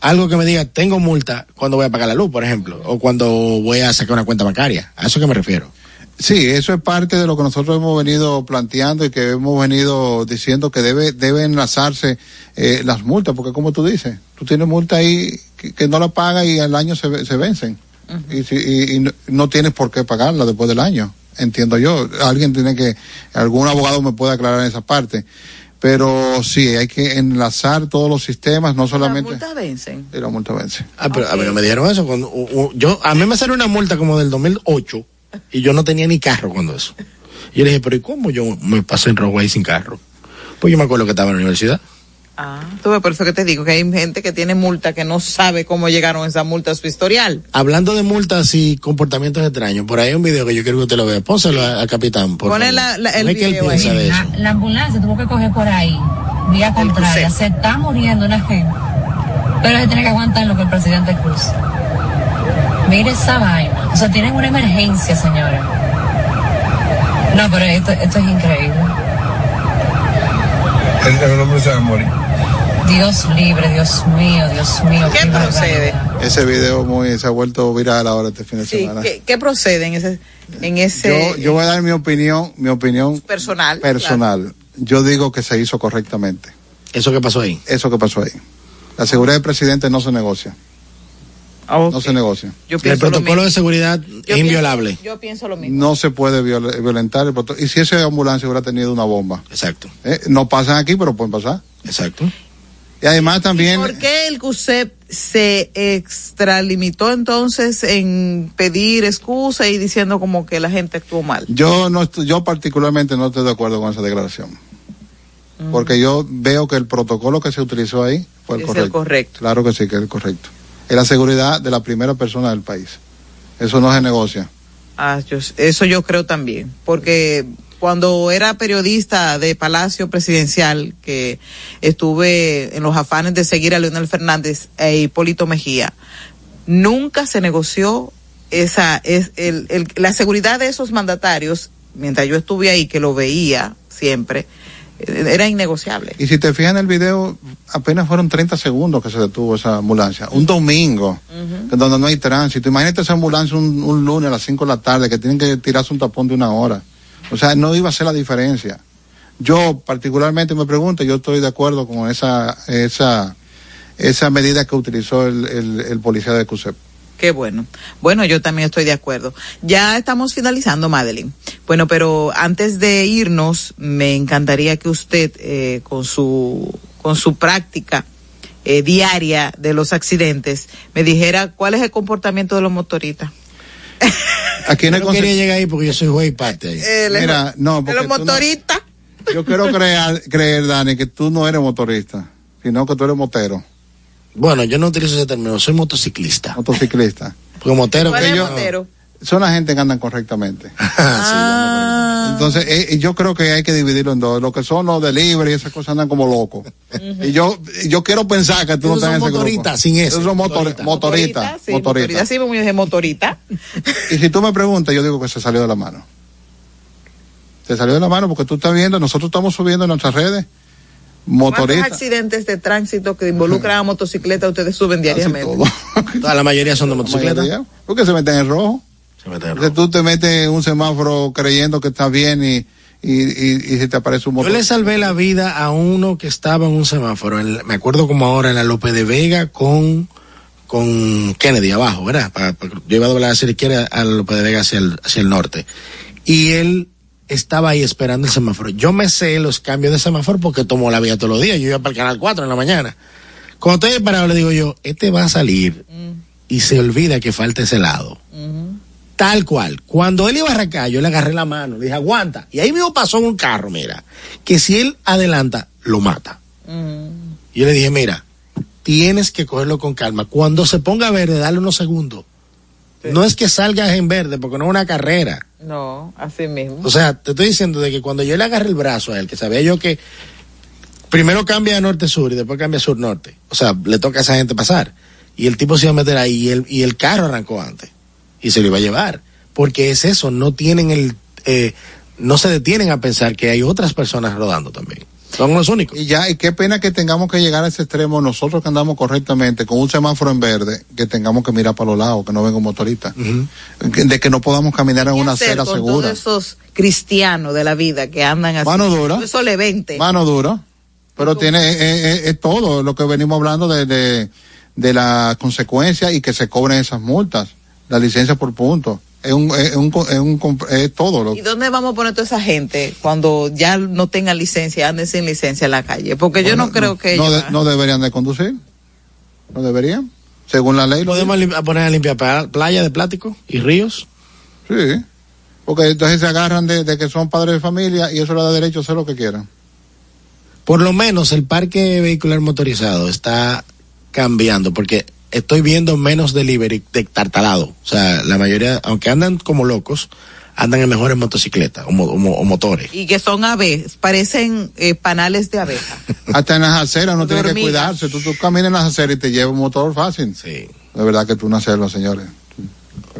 Speaker 4: algo que me diga tengo multa cuando voy a pagar la luz, por ejemplo, o cuando voy a sacar una cuenta bancaria. A eso que me refiero.
Speaker 5: Sí, eso es parte de lo que nosotros hemos venido planteando y que hemos venido diciendo que debe deben enlazarse eh, las multas, porque como tú dices, tú tienes multa ahí que, que no la pagas y al año se, ve- se vencen. y, si- y- y no, no tienes por qué pagarla después del año, entiendo yo. Alguien tiene que, algún abogado me puede aclarar esa parte. Pero sí, hay que enlazar todos los sistemas, no
Speaker 1: Las
Speaker 5: solamente...
Speaker 1: multas vencen.
Speaker 5: Y la multa vence.
Speaker 4: Ah, pero a mí no me dijeron eso. Cuando, u- u- yo, a mí me salió una multa como del 2008 y yo no tenía ni carro cuando eso. Y yo le dije, pero ¿y cómo yo me pasé en rojo ahí sin carro? Pues yo me acuerdo que estaba en la universidad.
Speaker 1: Ah, tú ves, por eso que te digo que hay gente que tiene multa que no sabe cómo llegaron esa multa a su historial.
Speaker 4: Hablando de multas y comportamientos extraños, por ahí hay un video que yo quiero que usted lo vea. Pónselo a- al capitán, por
Speaker 1: Ponle la- la- el
Speaker 4: A ver qué él
Speaker 1: video
Speaker 4: piensa
Speaker 1: ahí.
Speaker 4: de eso.
Speaker 6: La, la ambulancia tuvo que coger por ahí, vía contraria. Se está muriendo una gente. Pero se tiene que aguantar lo que el presidente Cruz. Mire esa vaina. O sea, tienen una emergencia, señores. No, pero esto, esto es increíble.
Speaker 7: El hombre se va a morir.
Speaker 6: Dios libre, Dios mío, Dios mío.
Speaker 1: ¿Qué procede?
Speaker 5: Ese video muy, se ha vuelto viral ahora este fin de
Speaker 1: Sí,
Speaker 5: semana.
Speaker 1: ¿qué, qué procede en ese, en ese
Speaker 5: Yo, yo voy a dar mi opinión, mi opinión
Speaker 1: personal?
Speaker 5: personal. Yo digo que se hizo correctamente.
Speaker 4: ¿Eso que pasó ahí?
Speaker 5: Eso que pasó ahí. La seguridad del presidente no se negocia. No se negocia.
Speaker 1: Yo
Speaker 4: El protocolo de seguridad es
Speaker 1: pienso-
Speaker 4: inviolable.
Speaker 1: Yo pienso lo mismo.
Speaker 5: No se puede viol- violentar el protocolo. Y si esa ambulancia hubiera tenido una bomba.
Speaker 4: Exacto.
Speaker 5: Eh, No pasan aquí, pero pueden pasar.
Speaker 4: Exacto.
Speaker 5: Y además también...
Speaker 1: ¿Por qué el CUSEP se extralimitó entonces en pedir excusa y diciendo como que la gente actuó mal?
Speaker 5: Yo no estoy- yo particularmente no estoy de acuerdo con esa declaración.
Speaker 1: Mm.
Speaker 5: Porque yo veo que el protocolo que se utilizó ahí fue el
Speaker 1: Es el
Speaker 5: correcto.
Speaker 1: correcto.
Speaker 5: Claro que sí, que es el correcto. Es la seguridad de la primera persona del país. Eso no se negocia.
Speaker 1: Ah, yo- eso yo creo también, porque cuando era periodista de Palacio Presidencial, que estuve en los afanes de seguir a Leonel Fernández e Hipólito Mejía, nunca se negoció esa es el, el- la seguridad de esos mandatarios, mientras yo estuve ahí, que lo veía siempre, era innegociable.
Speaker 5: Y si te fijas en el video, apenas fueron 30 segundos que se detuvo esa ambulancia. Un domingo, donde no hay tránsito. Imagínate esa ambulancia un, un lunes a las 5 de la tarde, que tienen que tirarse un tapón de una hora. O sea, no iba a ser la diferencia. Yo particularmente me pregunto, yo estoy de acuerdo con esa, esa, esa medida que utilizó el, el, policía de CUSEP.
Speaker 1: Qué bueno. Bueno, yo también estoy de acuerdo. Ya estamos finalizando, Madeline. Bueno, pero antes de irnos, me encantaría que usted, eh, con su, con su práctica eh, diaria de los accidentes, me dijera cuál es el comportamiento de los motoristas.
Speaker 5: Aquí no
Speaker 4: Yo no quería llegar ahí porque yo soy juez y parte.
Speaker 1: Eh,
Speaker 5: Mira, no,
Speaker 1: de
Speaker 5: porque
Speaker 1: los
Speaker 5: tú no-
Speaker 1: motoristas.
Speaker 5: Yo quiero creer, creer, Dani, que tú no eres motorista, sino que tú eres motero.
Speaker 4: Bueno, yo no utilizo ese término, soy motociclista.
Speaker 5: Motociclista.
Speaker 4: Porque motero,
Speaker 1: ¿Cuál
Speaker 4: que
Speaker 1: es
Speaker 4: yo-
Speaker 1: motero?
Speaker 5: Son la gente que andan correctamente. <laughs>
Speaker 1: Ah.
Speaker 5: Entonces, eh, yo creo que hay que dividirlo en dos. Los que son los delivery y esas cosas andan como locos. Y yo yo quiero pensar que tú no estás en ese grupo.
Speaker 4: motoristas, sin ese.
Speaker 5: Esos son motor-
Speaker 4: Motorista.
Speaker 5: motoristas.
Speaker 1: Sí, motorista. Sí, dije, motorista.
Speaker 5: Y si tú me preguntas, yo digo que se salió de la mano. Se salió de la mano porque tú estás viendo, nosotros estamos subiendo en nuestras redes
Speaker 1: ¿Cuántos
Speaker 5: motoristas.
Speaker 1: accidentes de tránsito que involucran a motocicleta ustedes suben diariamente? <laughs>
Speaker 4: Toda la mayoría son de motocicleta.
Speaker 5: mayoría. ¿Por qué se meten en rojo? Entonces tú te metes en un semáforo creyendo que está bien y, y, y, y se te aparece un
Speaker 4: Yo
Speaker 5: motor.
Speaker 4: le salvé la vida a uno que estaba en un semáforo, en me acuerdo como ahora, en la Lope de Vega con, con Kennedy abajo, ¿verdad? Pa- pa- yo iba a doblar hacia la izquierda a la Lope de Vega hacia el, hacia el norte. Y él estaba ahí esperando el semáforo. Yo me sé los cambios de semáforo porque tomo la vía todos los días. Yo iba para el canal 4 en la mañana. Cuando estoy parado le digo yo, este va a salir y se olvida que falta ese lado. Tal cual. Cuando él iba a arrancar, yo le agarré la mano, le dije, aguanta. Y ahí mismo pasó en un carro, mira, que si él adelanta, lo mata. Y yo le dije, mira, tienes que cogerlo con calma. Cuando se ponga verde, dale unos segundos. No es que salgas en verde, porque no es una carrera.
Speaker 1: No, así mismo.
Speaker 4: O sea, te estoy diciendo de que cuando yo le agarré el brazo a él, que sabía yo que primero cambia a norte-sur y después cambia a sur-norte. O sea, le toca a esa gente pasar. Y el tipo se iba a meter ahí y el, y el carro arrancó antes. Y se lo iba a llevar. Porque es eso, no tienen el, eh, no se detienen a pensar que hay otras personas rodando también. Son los únicos.
Speaker 5: Y ya, y qué pena que tengamos que llegar a ese extremo, nosotros que andamos correctamente, con un semáforo en verde, que tengamos que mirar para los lados, que no venga un motorista. De que no podamos caminar en
Speaker 1: ¿Qué
Speaker 5: una acera
Speaker 1: con
Speaker 5: segura.
Speaker 1: todos esos cristianos de la vida que andan así?
Speaker 5: Mano dura.
Speaker 1: Eso le vente.
Speaker 5: Mano dura. Pero tiene, es, es- es todo lo que venimos hablando de, de, de las consecuencias y que se cobren esas multas. La licencia por punto. Es un, es un, es un, comp- es todo lo
Speaker 1: ¿Y dónde vamos a poner toda esa gente cuando ya no tengan licencia, anden sin licencia en la calle? Porque yo no creo que
Speaker 5: no,
Speaker 1: ellos-
Speaker 5: de- no deberían de conducir. No deberían. Según la ley. lo
Speaker 4: ¿Podemos poner a limpiar pa- playa de plástico y ríos?
Speaker 5: Sí. Porque entonces se agarran de, de que son padres de familia y eso le da derecho a hacer lo que quieran.
Speaker 4: Por lo menos el parque vehicular motorizado está cambiando porque estoy viendo menos delivery de tartalado. O sea, la mayoría, aunque andan como locos, andan en mejores motocicletas o, mo- o mo- o motores.
Speaker 1: y que son aves, parecen eh, panales de abeja. <laughs>
Speaker 5: Hasta en las aceras no tiene que cuidarse. Tú, tú caminas en las aceras y te lleva un motor fácil.
Speaker 4: Sí.
Speaker 5: De verdad que tú no haces señores.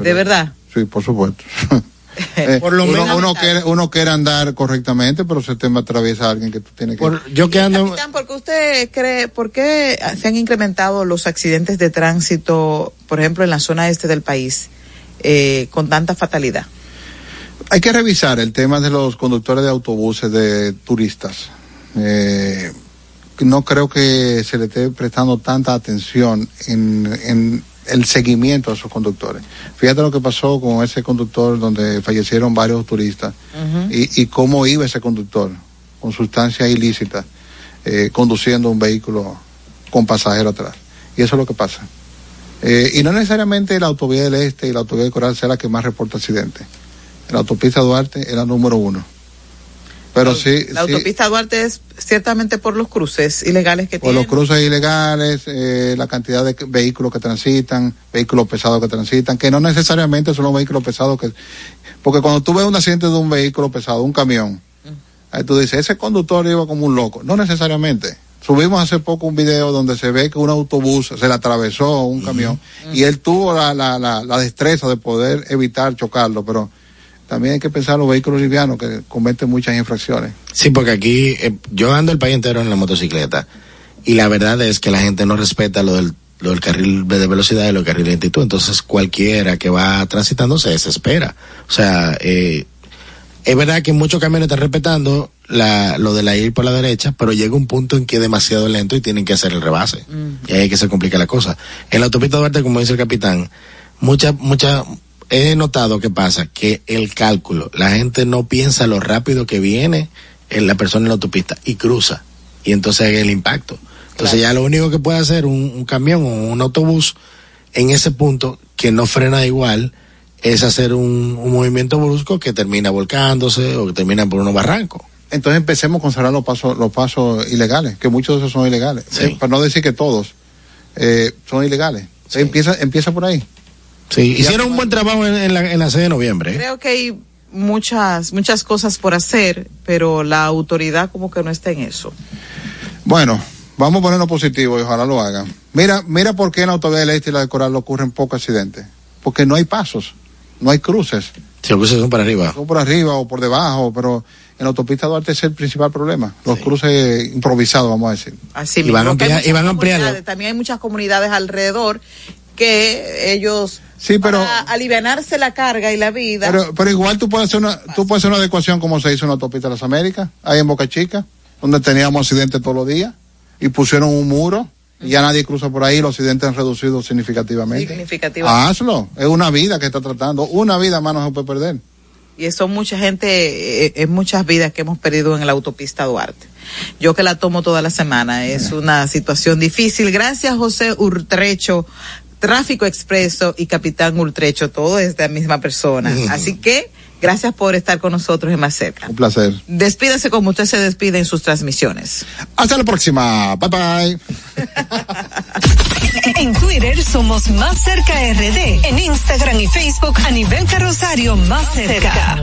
Speaker 1: De verdad.
Speaker 5: Sí, por supuesto. <laughs> Eh,
Speaker 4: Por lo
Speaker 5: uno,
Speaker 4: menos-
Speaker 5: uno quiere, uno quiere andar correctamente, pero se te atraviesa alguien que tú tienes que...
Speaker 4: yo que ando...
Speaker 1: Capitán, ¿por qué usted cree, por qué se han incrementado los accidentes de tránsito, por ejemplo, en la zona este del país, eh, con tanta fatalidad?
Speaker 5: Hay que revisar el tema de los conductores de autobuses de turistas. Eh, no creo que se le esté prestando tanta atención en, en el seguimiento a esos conductores. Fíjate lo que pasó con ese conductor donde fallecieron varios turistas y, y cómo iba ese conductor con sustancias ilícitas eh, conduciendo un vehículo con pasajero atrás. Y eso es lo que pasa. Eh, y no necesariamente la autovía del Este y la autovía del Coral sea la que más reporta accidentes. La autopista Duarte es la número uno. Pero sí,
Speaker 1: La
Speaker 5: sí,
Speaker 1: autopista Duarte es ciertamente por los cruces ilegales que
Speaker 5: por los
Speaker 1: tiene.
Speaker 5: cruces ilegales, eh, la cantidad de vehículos que transitan, vehículos pesados que transitan, que no necesariamente son los vehículos pesados que... Porque cuando tú ves un accidente de un vehículo pesado, un camión, ahí tú dices, ese conductor iba como un loco. No necesariamente. Subimos hace poco un video donde se ve que un autobús se le atravesó un camión y él tuvo la, la, la, la destreza de poder evitar chocarlo, pero también hay que pensar en los vehículos livianos que cometen muchas infracciones.
Speaker 4: Sí, porque aquí eh, yo ando el país entero en la motocicleta y la verdad es que la gente no respeta lo del, lo del carril de velocidad y lo del carril de lentitud. Entonces cualquiera que va transitando se desespera. O sea, eh, es verdad que muchos camiones están respetando la, lo de la ir por la derecha, pero llega un punto en que es demasiado lento y tienen que hacer el rebase. Y ahí es que se complica la cosa. En la autopista Duarte, como dice el capitán, mucha, mucha, he notado que pasa que el cálculo, la gente no piensa lo rápido que viene en la persona en la autopista y cruza. Y entonces el impacto. Entonces ya lo único que puede hacer un, un camión o un autobús en ese punto que no frena igual es hacer un, un movimiento brusco que termina volcándose o que termina por unos barrancos.
Speaker 5: Entonces empecemos con cerrar los pasos, los pasos ilegales, que muchos de esos son ilegales. Eh, para no decir que todos eh, son ilegales. Empieza, empieza por ahí.
Speaker 4: Sí, hicieron un buen trabajo en, en la, en la sede de noviembre. ¿eh?
Speaker 1: Creo que hay muchas, muchas cosas por hacer, pero la autoridad como que no está en eso.
Speaker 5: Bueno, vamos a ponerlo positivo y ojalá lo hagan. Mira, mira por qué en la autovía del Este y la de Coral ocurren pocos accidentes. Porque no hay pasos, no hay cruces.
Speaker 4: Si los cruces son para arriba.
Speaker 5: Son por arriba o por debajo, pero en la autopista Duarte es el principal problema. Los cruces improvisados, vamos a decir.
Speaker 1: Así
Speaker 4: Y
Speaker 1: mismo.
Speaker 4: van ampliar- y van a ampliarlo.
Speaker 1: También hay muchas comunidades alrededor que ellos
Speaker 5: Sí, pero-
Speaker 1: para alivianarse la carga y la vida.
Speaker 5: Pero, pero igual tú puedes hacer una, tú puedes hacer una adecuación como se hizo en la autopista de las Américas, ahí en Boca Chica, donde teníamos accidentes todos los días, y pusieron un muro, y ya nadie cruza por ahí, los accidentes han reducido significativamente.
Speaker 1: Significativamente.
Speaker 5: Hazlo, es una vida que está tratando, una vida más no se puede perder.
Speaker 1: y son mucha gente, eh, es muchas vidas que hemos perdido en la autopista Duarte. Yo que la tomo toda la semana, es una situación difícil. Gracias José Urtrecho, Tráfico Expreso y Capitán Urtrecho, todo es de la misma persona. Así que Gracias por estar con nosotros en Más Cerca.
Speaker 5: Un placer.
Speaker 1: Despídase como usted se despide en sus transmisiones.
Speaker 5: Hasta la próxima. Bye bye. <laughs>
Speaker 2: En Twitter somos Más Cerca RD. En Instagram y Facebook a nivel carrosario Más Cerca.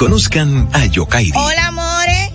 Speaker 8: Conozcan a Yokairi.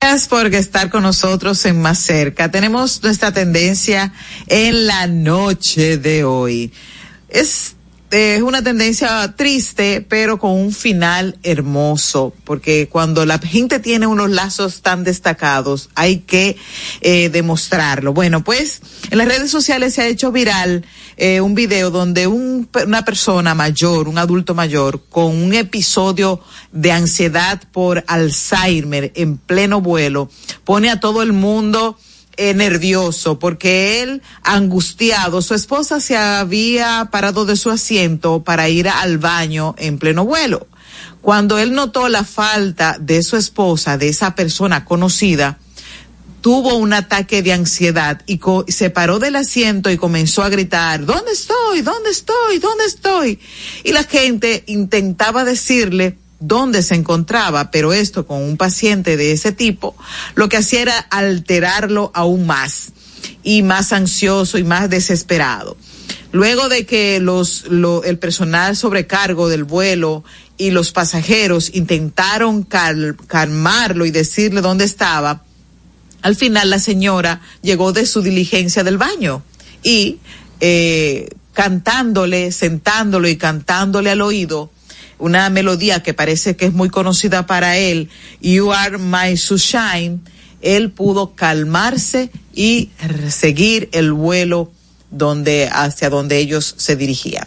Speaker 1: Gracias por estar con nosotros en Más Cerca. Tenemos nuestra tendencia en la noche de hoy. Es una tendencia triste, pero con un final hermoso, porque cuando la gente tiene unos lazos tan destacados, hay que eh, demostrarlo. Bueno, pues en las redes sociales se ha hecho viral eh, un video donde un, una persona mayor, un adulto mayor, con un episodio de ansiedad por Alzheimer en pleno vuelo, pone a todo el mundo eh, nervioso porque él, angustiado, su esposa se había parado de su asiento para ir al baño en pleno vuelo. Cuando él notó la falta de su esposa, de esa persona conocida, tuvo un ataque de ansiedad y se paró del asiento y comenzó a gritar, ¿dónde estoy? ¿Dónde estoy? ¿Dónde estoy? Y la gente intentaba decirle, dónde se encontraba, pero esto con un paciente de ese tipo, lo que hacía era alterarlo aún más y más ansioso y más desesperado. Luego de que los, lo, el personal sobrecargo del vuelo y los pasajeros intentaron cal, calmarlo y decirle dónde estaba, al final la señora llegó de su diligencia del baño y eh, cantándole, sentándolo y cantándole al oído, una melodía que parece que es muy conocida para él, You Are My Sunshine, él pudo calmarse y seguir el vuelo donde, hacia donde ellos se dirigían.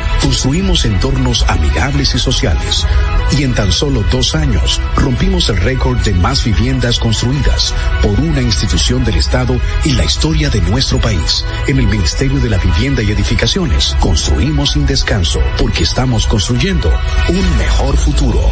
Speaker 9: Construimos entornos amigables y sociales. Y en tan solo dos años rompimos el récord de más viviendas construidas por una institución del Estado en la historia de nuestro país. En el Ministerio de la Vivienda y Edificaciones construimos sin descanso porque estamos construyendo un mejor futuro.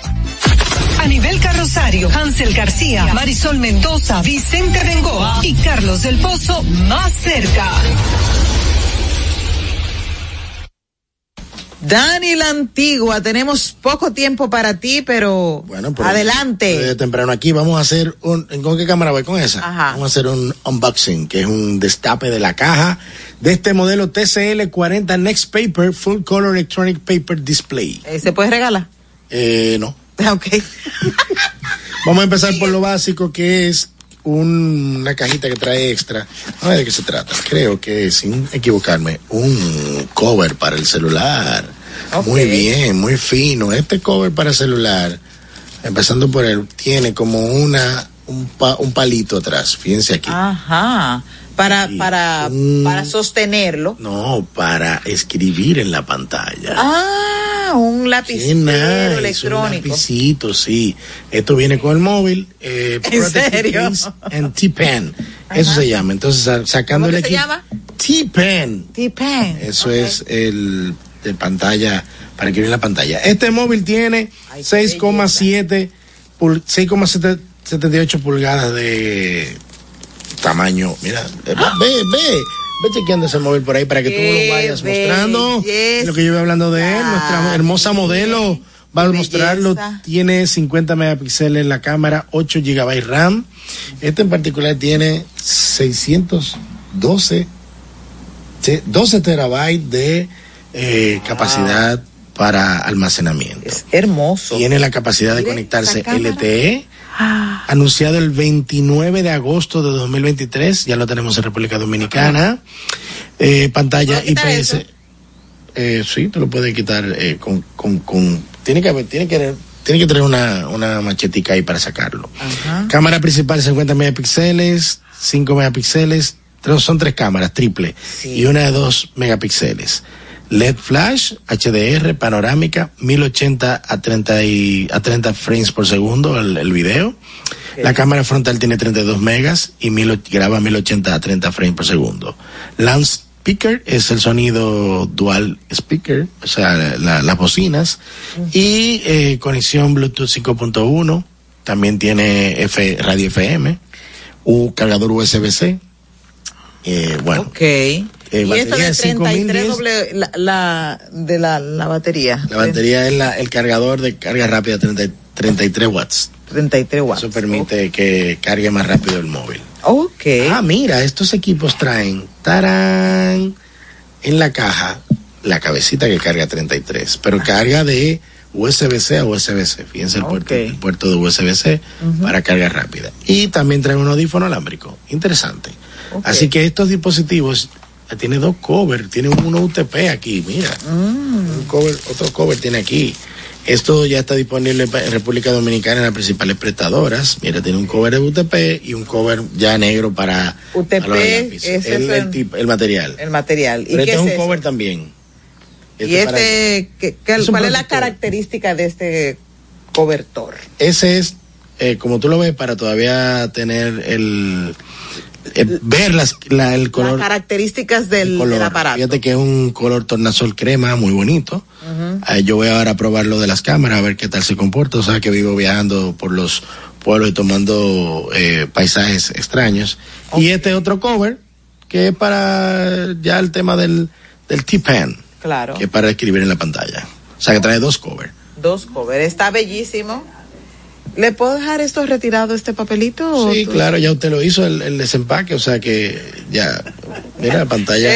Speaker 2: A nivel carrosario, Hansel García, Marisol Mendoza, Vicente Bengoa y Carlos del Pozo más cerca.
Speaker 1: Dani la Antigua, tenemos poco tiempo para ti, pero,
Speaker 4: Pero
Speaker 1: adelante.
Speaker 4: De temprano aquí vamos a hacer un, ¿con qué cámara voy con esa? Vamos a hacer un unboxing, que es un destape de la caja de este modelo TCL 40 Next Paper Full Color Electronic Paper Display.
Speaker 1: Eh, ¿Se puede regalar?
Speaker 4: Eh, no. <laughs>
Speaker 1: Ok.
Speaker 4: Vamos a empezar por lo básico, que es un- una cajita que trae extra. A ver de qué se trata. Creo que, sin equivocarme, un cover para el celular. Muy bien, muy fino. Este cover para celular, empezando por él, tiene como una un, pa- un palito atrás. Fíjense aquí.
Speaker 1: Ajá. Para, para, para sostenerlo.
Speaker 4: No, para escribir en la pantalla.
Speaker 1: Ah, un lapicero
Speaker 4: nice, Un
Speaker 1: electrónico.
Speaker 4: lapicito, sí. Esto viene con el móvil. Eh,
Speaker 1: ¿En serio?
Speaker 4: And T-Pen. Eso se llama. Entonces, sa- sacando
Speaker 1: ¿Cómo
Speaker 4: el
Speaker 1: que se llama?
Speaker 4: T-Pen.
Speaker 1: T-Pen.
Speaker 4: Eso es el de pantalla, para escribir en la pantalla. Este móvil tiene 6,7 pul- 6,78 pulgadas de tamaño. Mira, eh, ve, ve, ve chequeando ese móvil por ahí para que tú me lo vayas
Speaker 1: Qué
Speaker 4: mostrando. Lo que yo voy hablando de él, nuestra hermosa modelo. Va a mostrarlo, tiene 50 megapíxeles la cámara, 8 GB RAM. Este en particular tiene 612 Sí, 12 terabytes de eh, capacidad para almacenamiento. Es
Speaker 1: hermoso.
Speaker 4: Tiene la capacidad de conectarse
Speaker 1: esa cámara.
Speaker 4: Anunciado el 29 de agosto de 2023, ya lo tenemos en República Dominicana. Eh, pantalla IPS. Eh, sí, te lo puedes quitar eh, con, con, con- tiene que haber- tiene que tiene que tener una, una machetica ahí para sacarlo. Cámara principal 50 megapíxeles, 5 megapíxeles, son tres cámaras triple y una de 2 megapíxeles. LED flash, HDR, panorámica, 1080 a 30, y, a 30 frames por segundo el, el video. La cámara frontal tiene 32 megas y mil, graba 1080 a 30 frames por segundo. Lance speaker es el sonido dual speaker, o sea, la- las bocinas. Y eh, conexión Bluetooth 5.1. También tiene F, radio FM. Un cargador USB-C. Eh, bueno.
Speaker 1: Ok.
Speaker 4: Eh,
Speaker 1: y esta de
Speaker 4: de 5010.
Speaker 1: 33 doble, la, la- de la, la batería.
Speaker 4: La batería es la- el cargador de carga rápida 30 33 watts.
Speaker 1: 33 watts.
Speaker 4: Eso permite que cargue más rápido el móvil.
Speaker 1: Ok.
Speaker 4: Ah, mira, estos equipos traen, tarán, en la caja, la cabecita que carga 33, pero carga de USB-C a USB-C. Fíjense el, puerto, el puerto de USB-C para carga rápida. Y también trae un audífono alámbrico. Interesante. Así que estos dispositivos eh, tiene dos covers, tiene uno UTP aquí, mira. Un cover, otro cover tiene aquí. Esto ya está disponible en República Dominicana en las principales prestadoras. Mira, tiene un cover de UTP y un cover ya negro para,
Speaker 1: UTP,
Speaker 4: el,
Speaker 1: es
Speaker 4: el
Speaker 1: el-
Speaker 4: tipo- el material.
Speaker 1: El material. ¿Y
Speaker 4: Pero este
Speaker 1: es
Speaker 4: es un
Speaker 1: eso?
Speaker 4: cover también.
Speaker 1: ¿Y
Speaker 4: Este para-
Speaker 1: este, qué- qué-
Speaker 4: Es un
Speaker 1: cuál es la característica de este cobertor?
Speaker 4: Ese es, eh, como tú lo ves, para todavía tener el. Eh, ver las, la- el color.
Speaker 1: Las características del,
Speaker 4: color.
Speaker 1: del aparato.
Speaker 4: Fíjate que es un color tornasol crema muy bonito. Ah, yo voy ahora a probar lo de las cámaras, a ver qué tal se comporta. O sea, que vivo viajando por los pueblos y tomando eh, paisajes extraños. Y este otro cover, que es para ya el tema del, del T-Pen,
Speaker 1: Claro.
Speaker 4: que es para escribir en la pantalla. O sea, que trae dos covers.
Speaker 1: Dos covers. Está bellísimo. ¿Le puedo dejar esto retirado, este papelito?
Speaker 4: Sí, claro, ya usted lo hizo, el, el desempaque, o sea que ya, mira la pantalla,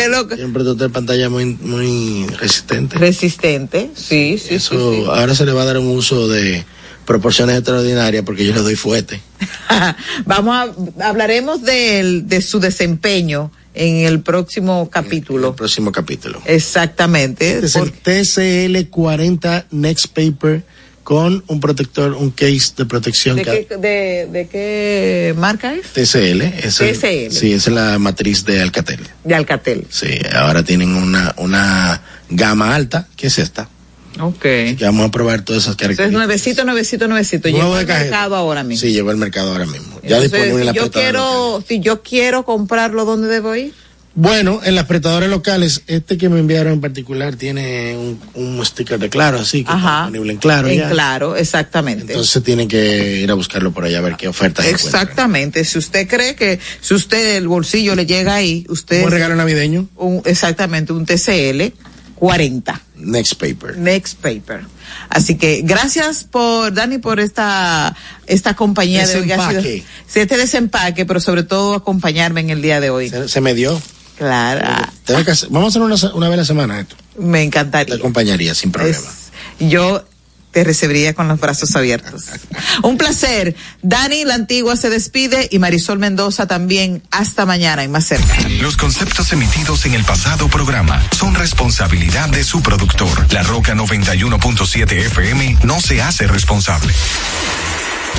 Speaker 4: protector de pantalla muy, muy resistente.
Speaker 1: Resistente, sí, sí,
Speaker 4: Eso,
Speaker 1: sí, sí.
Speaker 4: ahora se le va a dar un uso de proporciones extraordinarias porque yo le doy fuerte. <laughs>
Speaker 1: Vamos a, hablaremos de su desempeño en el próximo capítulo.
Speaker 4: El próximo capítulo.
Speaker 1: Exactamente.
Speaker 4: Este es el TCL40 Next Paper con un protector, un case de protección.
Speaker 1: ¿De
Speaker 4: que-
Speaker 1: qué, de, de qué marca es?
Speaker 4: TCL, es el-
Speaker 1: TCL.
Speaker 4: sí, es la matriz de Alcatel.
Speaker 1: De Alcatel.
Speaker 4: Sí, ahora tienen una, una gama alta, que es esta.
Speaker 1: Ok.
Speaker 4: Que vamos a probar todas esas
Speaker 1: Entonces,
Speaker 4: características.
Speaker 1: nuevecito, nuevecito, nuevecito.
Speaker 4: Nuevo
Speaker 1: al mercado ahora mismo.
Speaker 4: Sí, llegó al mercado ahora mismo. Ya
Speaker 1: Entonces,
Speaker 4: disponible en la
Speaker 1: si yo quiero, si yo quiero comprarlo, ¿dónde debo ir?
Speaker 4: Bueno, en las prestadoras locales, este que me enviaron en particular tiene un, un sticker de claro, así que está disponible en claro.
Speaker 1: en
Speaker 4: ya.
Speaker 1: claro, exactamente.
Speaker 4: Entonces tienen que ir a buscarlo por allá a ver qué ofertas encuentran.
Speaker 1: Exactamente. Si usted cree que si usted el bolsillo le llega ahí, usted
Speaker 4: Un regalo navideño.
Speaker 1: un- exactamente un TCL 40
Speaker 4: Next Paper.
Speaker 1: Next Paper. Así que gracias por Dani por esta esta compañía de hoy. sido- este desempaque, pero sobre todo acompañar en el día de hoy.
Speaker 4: Se, se me dio.
Speaker 1: Claro.
Speaker 4: Tengo que hacer- vamos a hacer una, una vez a la semana esto.
Speaker 1: Me encantaría.
Speaker 4: Te acompañaría sin problema.
Speaker 1: Es- yo te recibiría con los brazos abiertos. <laughs> Un placer. Dani la Antigua se despide y Marisol Mendoza también. Hasta mañana y más cerca.
Speaker 7: Los conceptos emitidos en el pasado programa son responsabilidad de su productor. La Roca 91.7 FM no se hace responsable.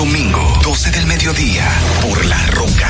Speaker 7: Domingo, 12 del mediodía, por La Roca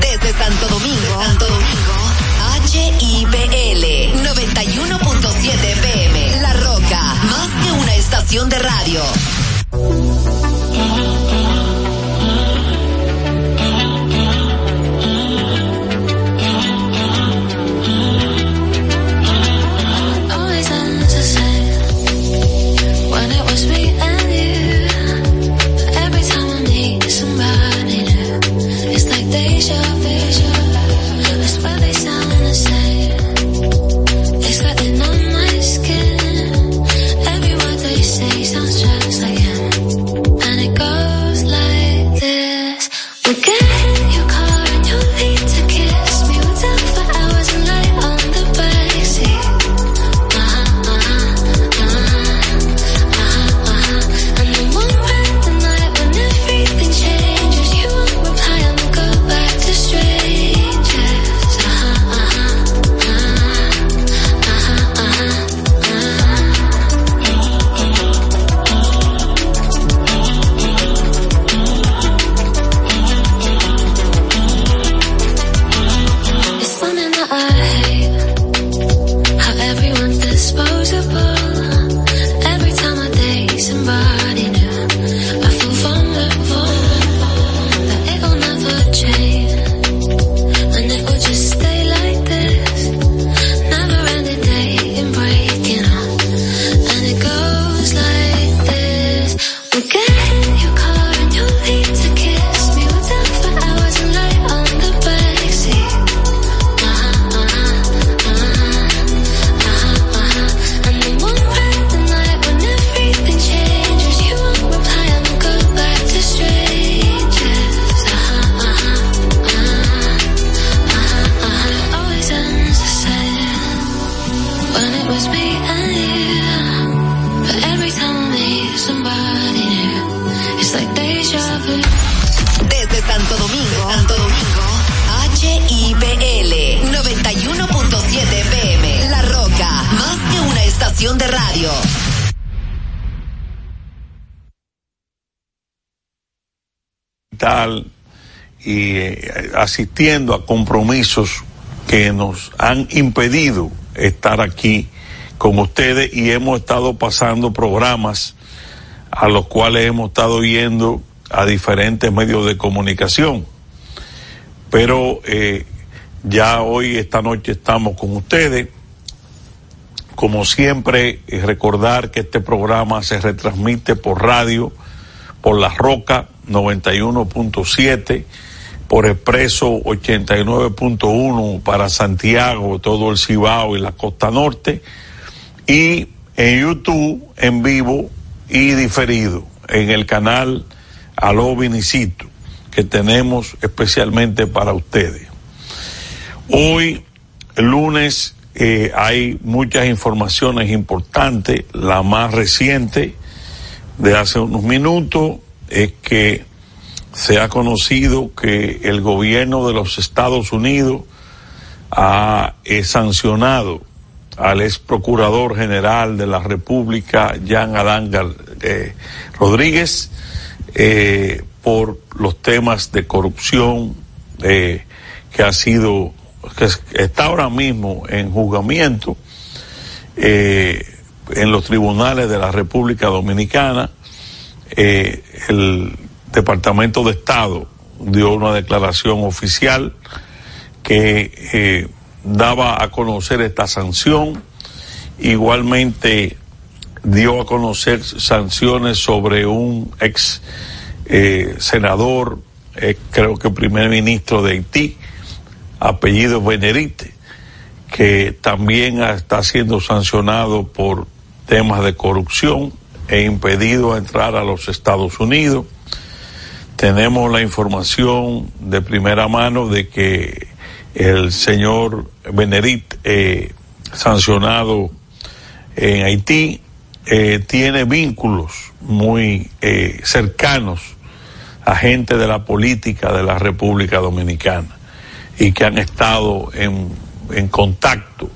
Speaker 10: Desde Santo Domingo, Santo Domingo, HIPL 91.7 FM. La Roca, más que una estación de radio.
Speaker 11: Asistiendo a compromisos que nos han impedido estar aquí con ustedes y hemos estado pasando programas a los cuales hemos estado yendo a diferentes medios de comunicación. Pero eh, ya hoy, esta noche, estamos con ustedes. Como siempre, eh, recordar que este programa se retransmite por radio, por La Roca 91.7, por Expreso 89.1 para Santiago, todo el Cibao y la costa norte, y en YouTube en vivo y diferido en el canal Aló Vinicito que tenemos especialmente para ustedes. Hoy, lunes, eh, hay muchas informaciones importantes. La más reciente de hace unos minutos es que se ha conocido que el gobierno de los Estados Unidos ha eh, sancionado al ex procurador general de la República, Jean Adán eh, Rodríguez, eh, por los temas de corrupción que ha sido, que está ahora mismo en juzgamiento en los tribunales de la República Dominicana. Departamento de Estado dio una declaración oficial que eh, daba a conocer esta sanción. Igualmente dio a conocer sanciones sobre un ex eh, senador, eh, creo que primer ministro de Haití, apellido Benerite, que también está siendo sancionado por temas de corrupción e impedido entrar a los Estados Unidos. Tenemos la información de primera mano de que el señor Benerit, eh, sancionado en Haití, eh, tiene vínculos muy eh, cercanos a gente de la política de la República Dominicana y que han estado en, en contacto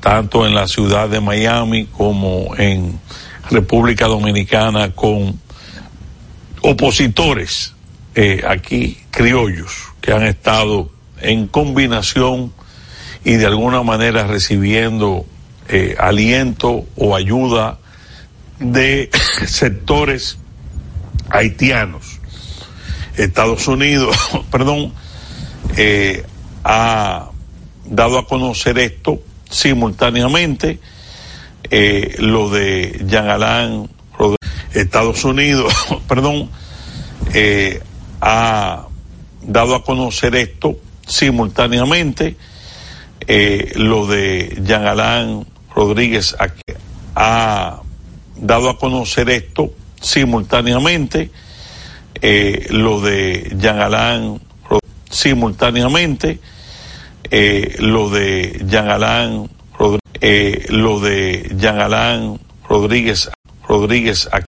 Speaker 11: tanto en la ciudad de Miami como en República Dominicana con opositores eh, aquí criollos que han estado en combinación y de alguna manera recibiendo eh, aliento o ayuda de <laughs> sectores haitianos. Estados Unidos, <laughs> perdón, eh, ha dado a conocer esto simultáneamente, lo de Jean Alain. Estados Unidos, <laughs> perdón, eh, ha dado a conocer esto simultáneamente, eh, lo de Jean Alain Rodríguez ha dado a conocer esto simultáneamente, eh, lo de Jean Alain simultáneamente, lo de Jean Alain lo de Jean Alain Rodríguez, Rodríguez aquí,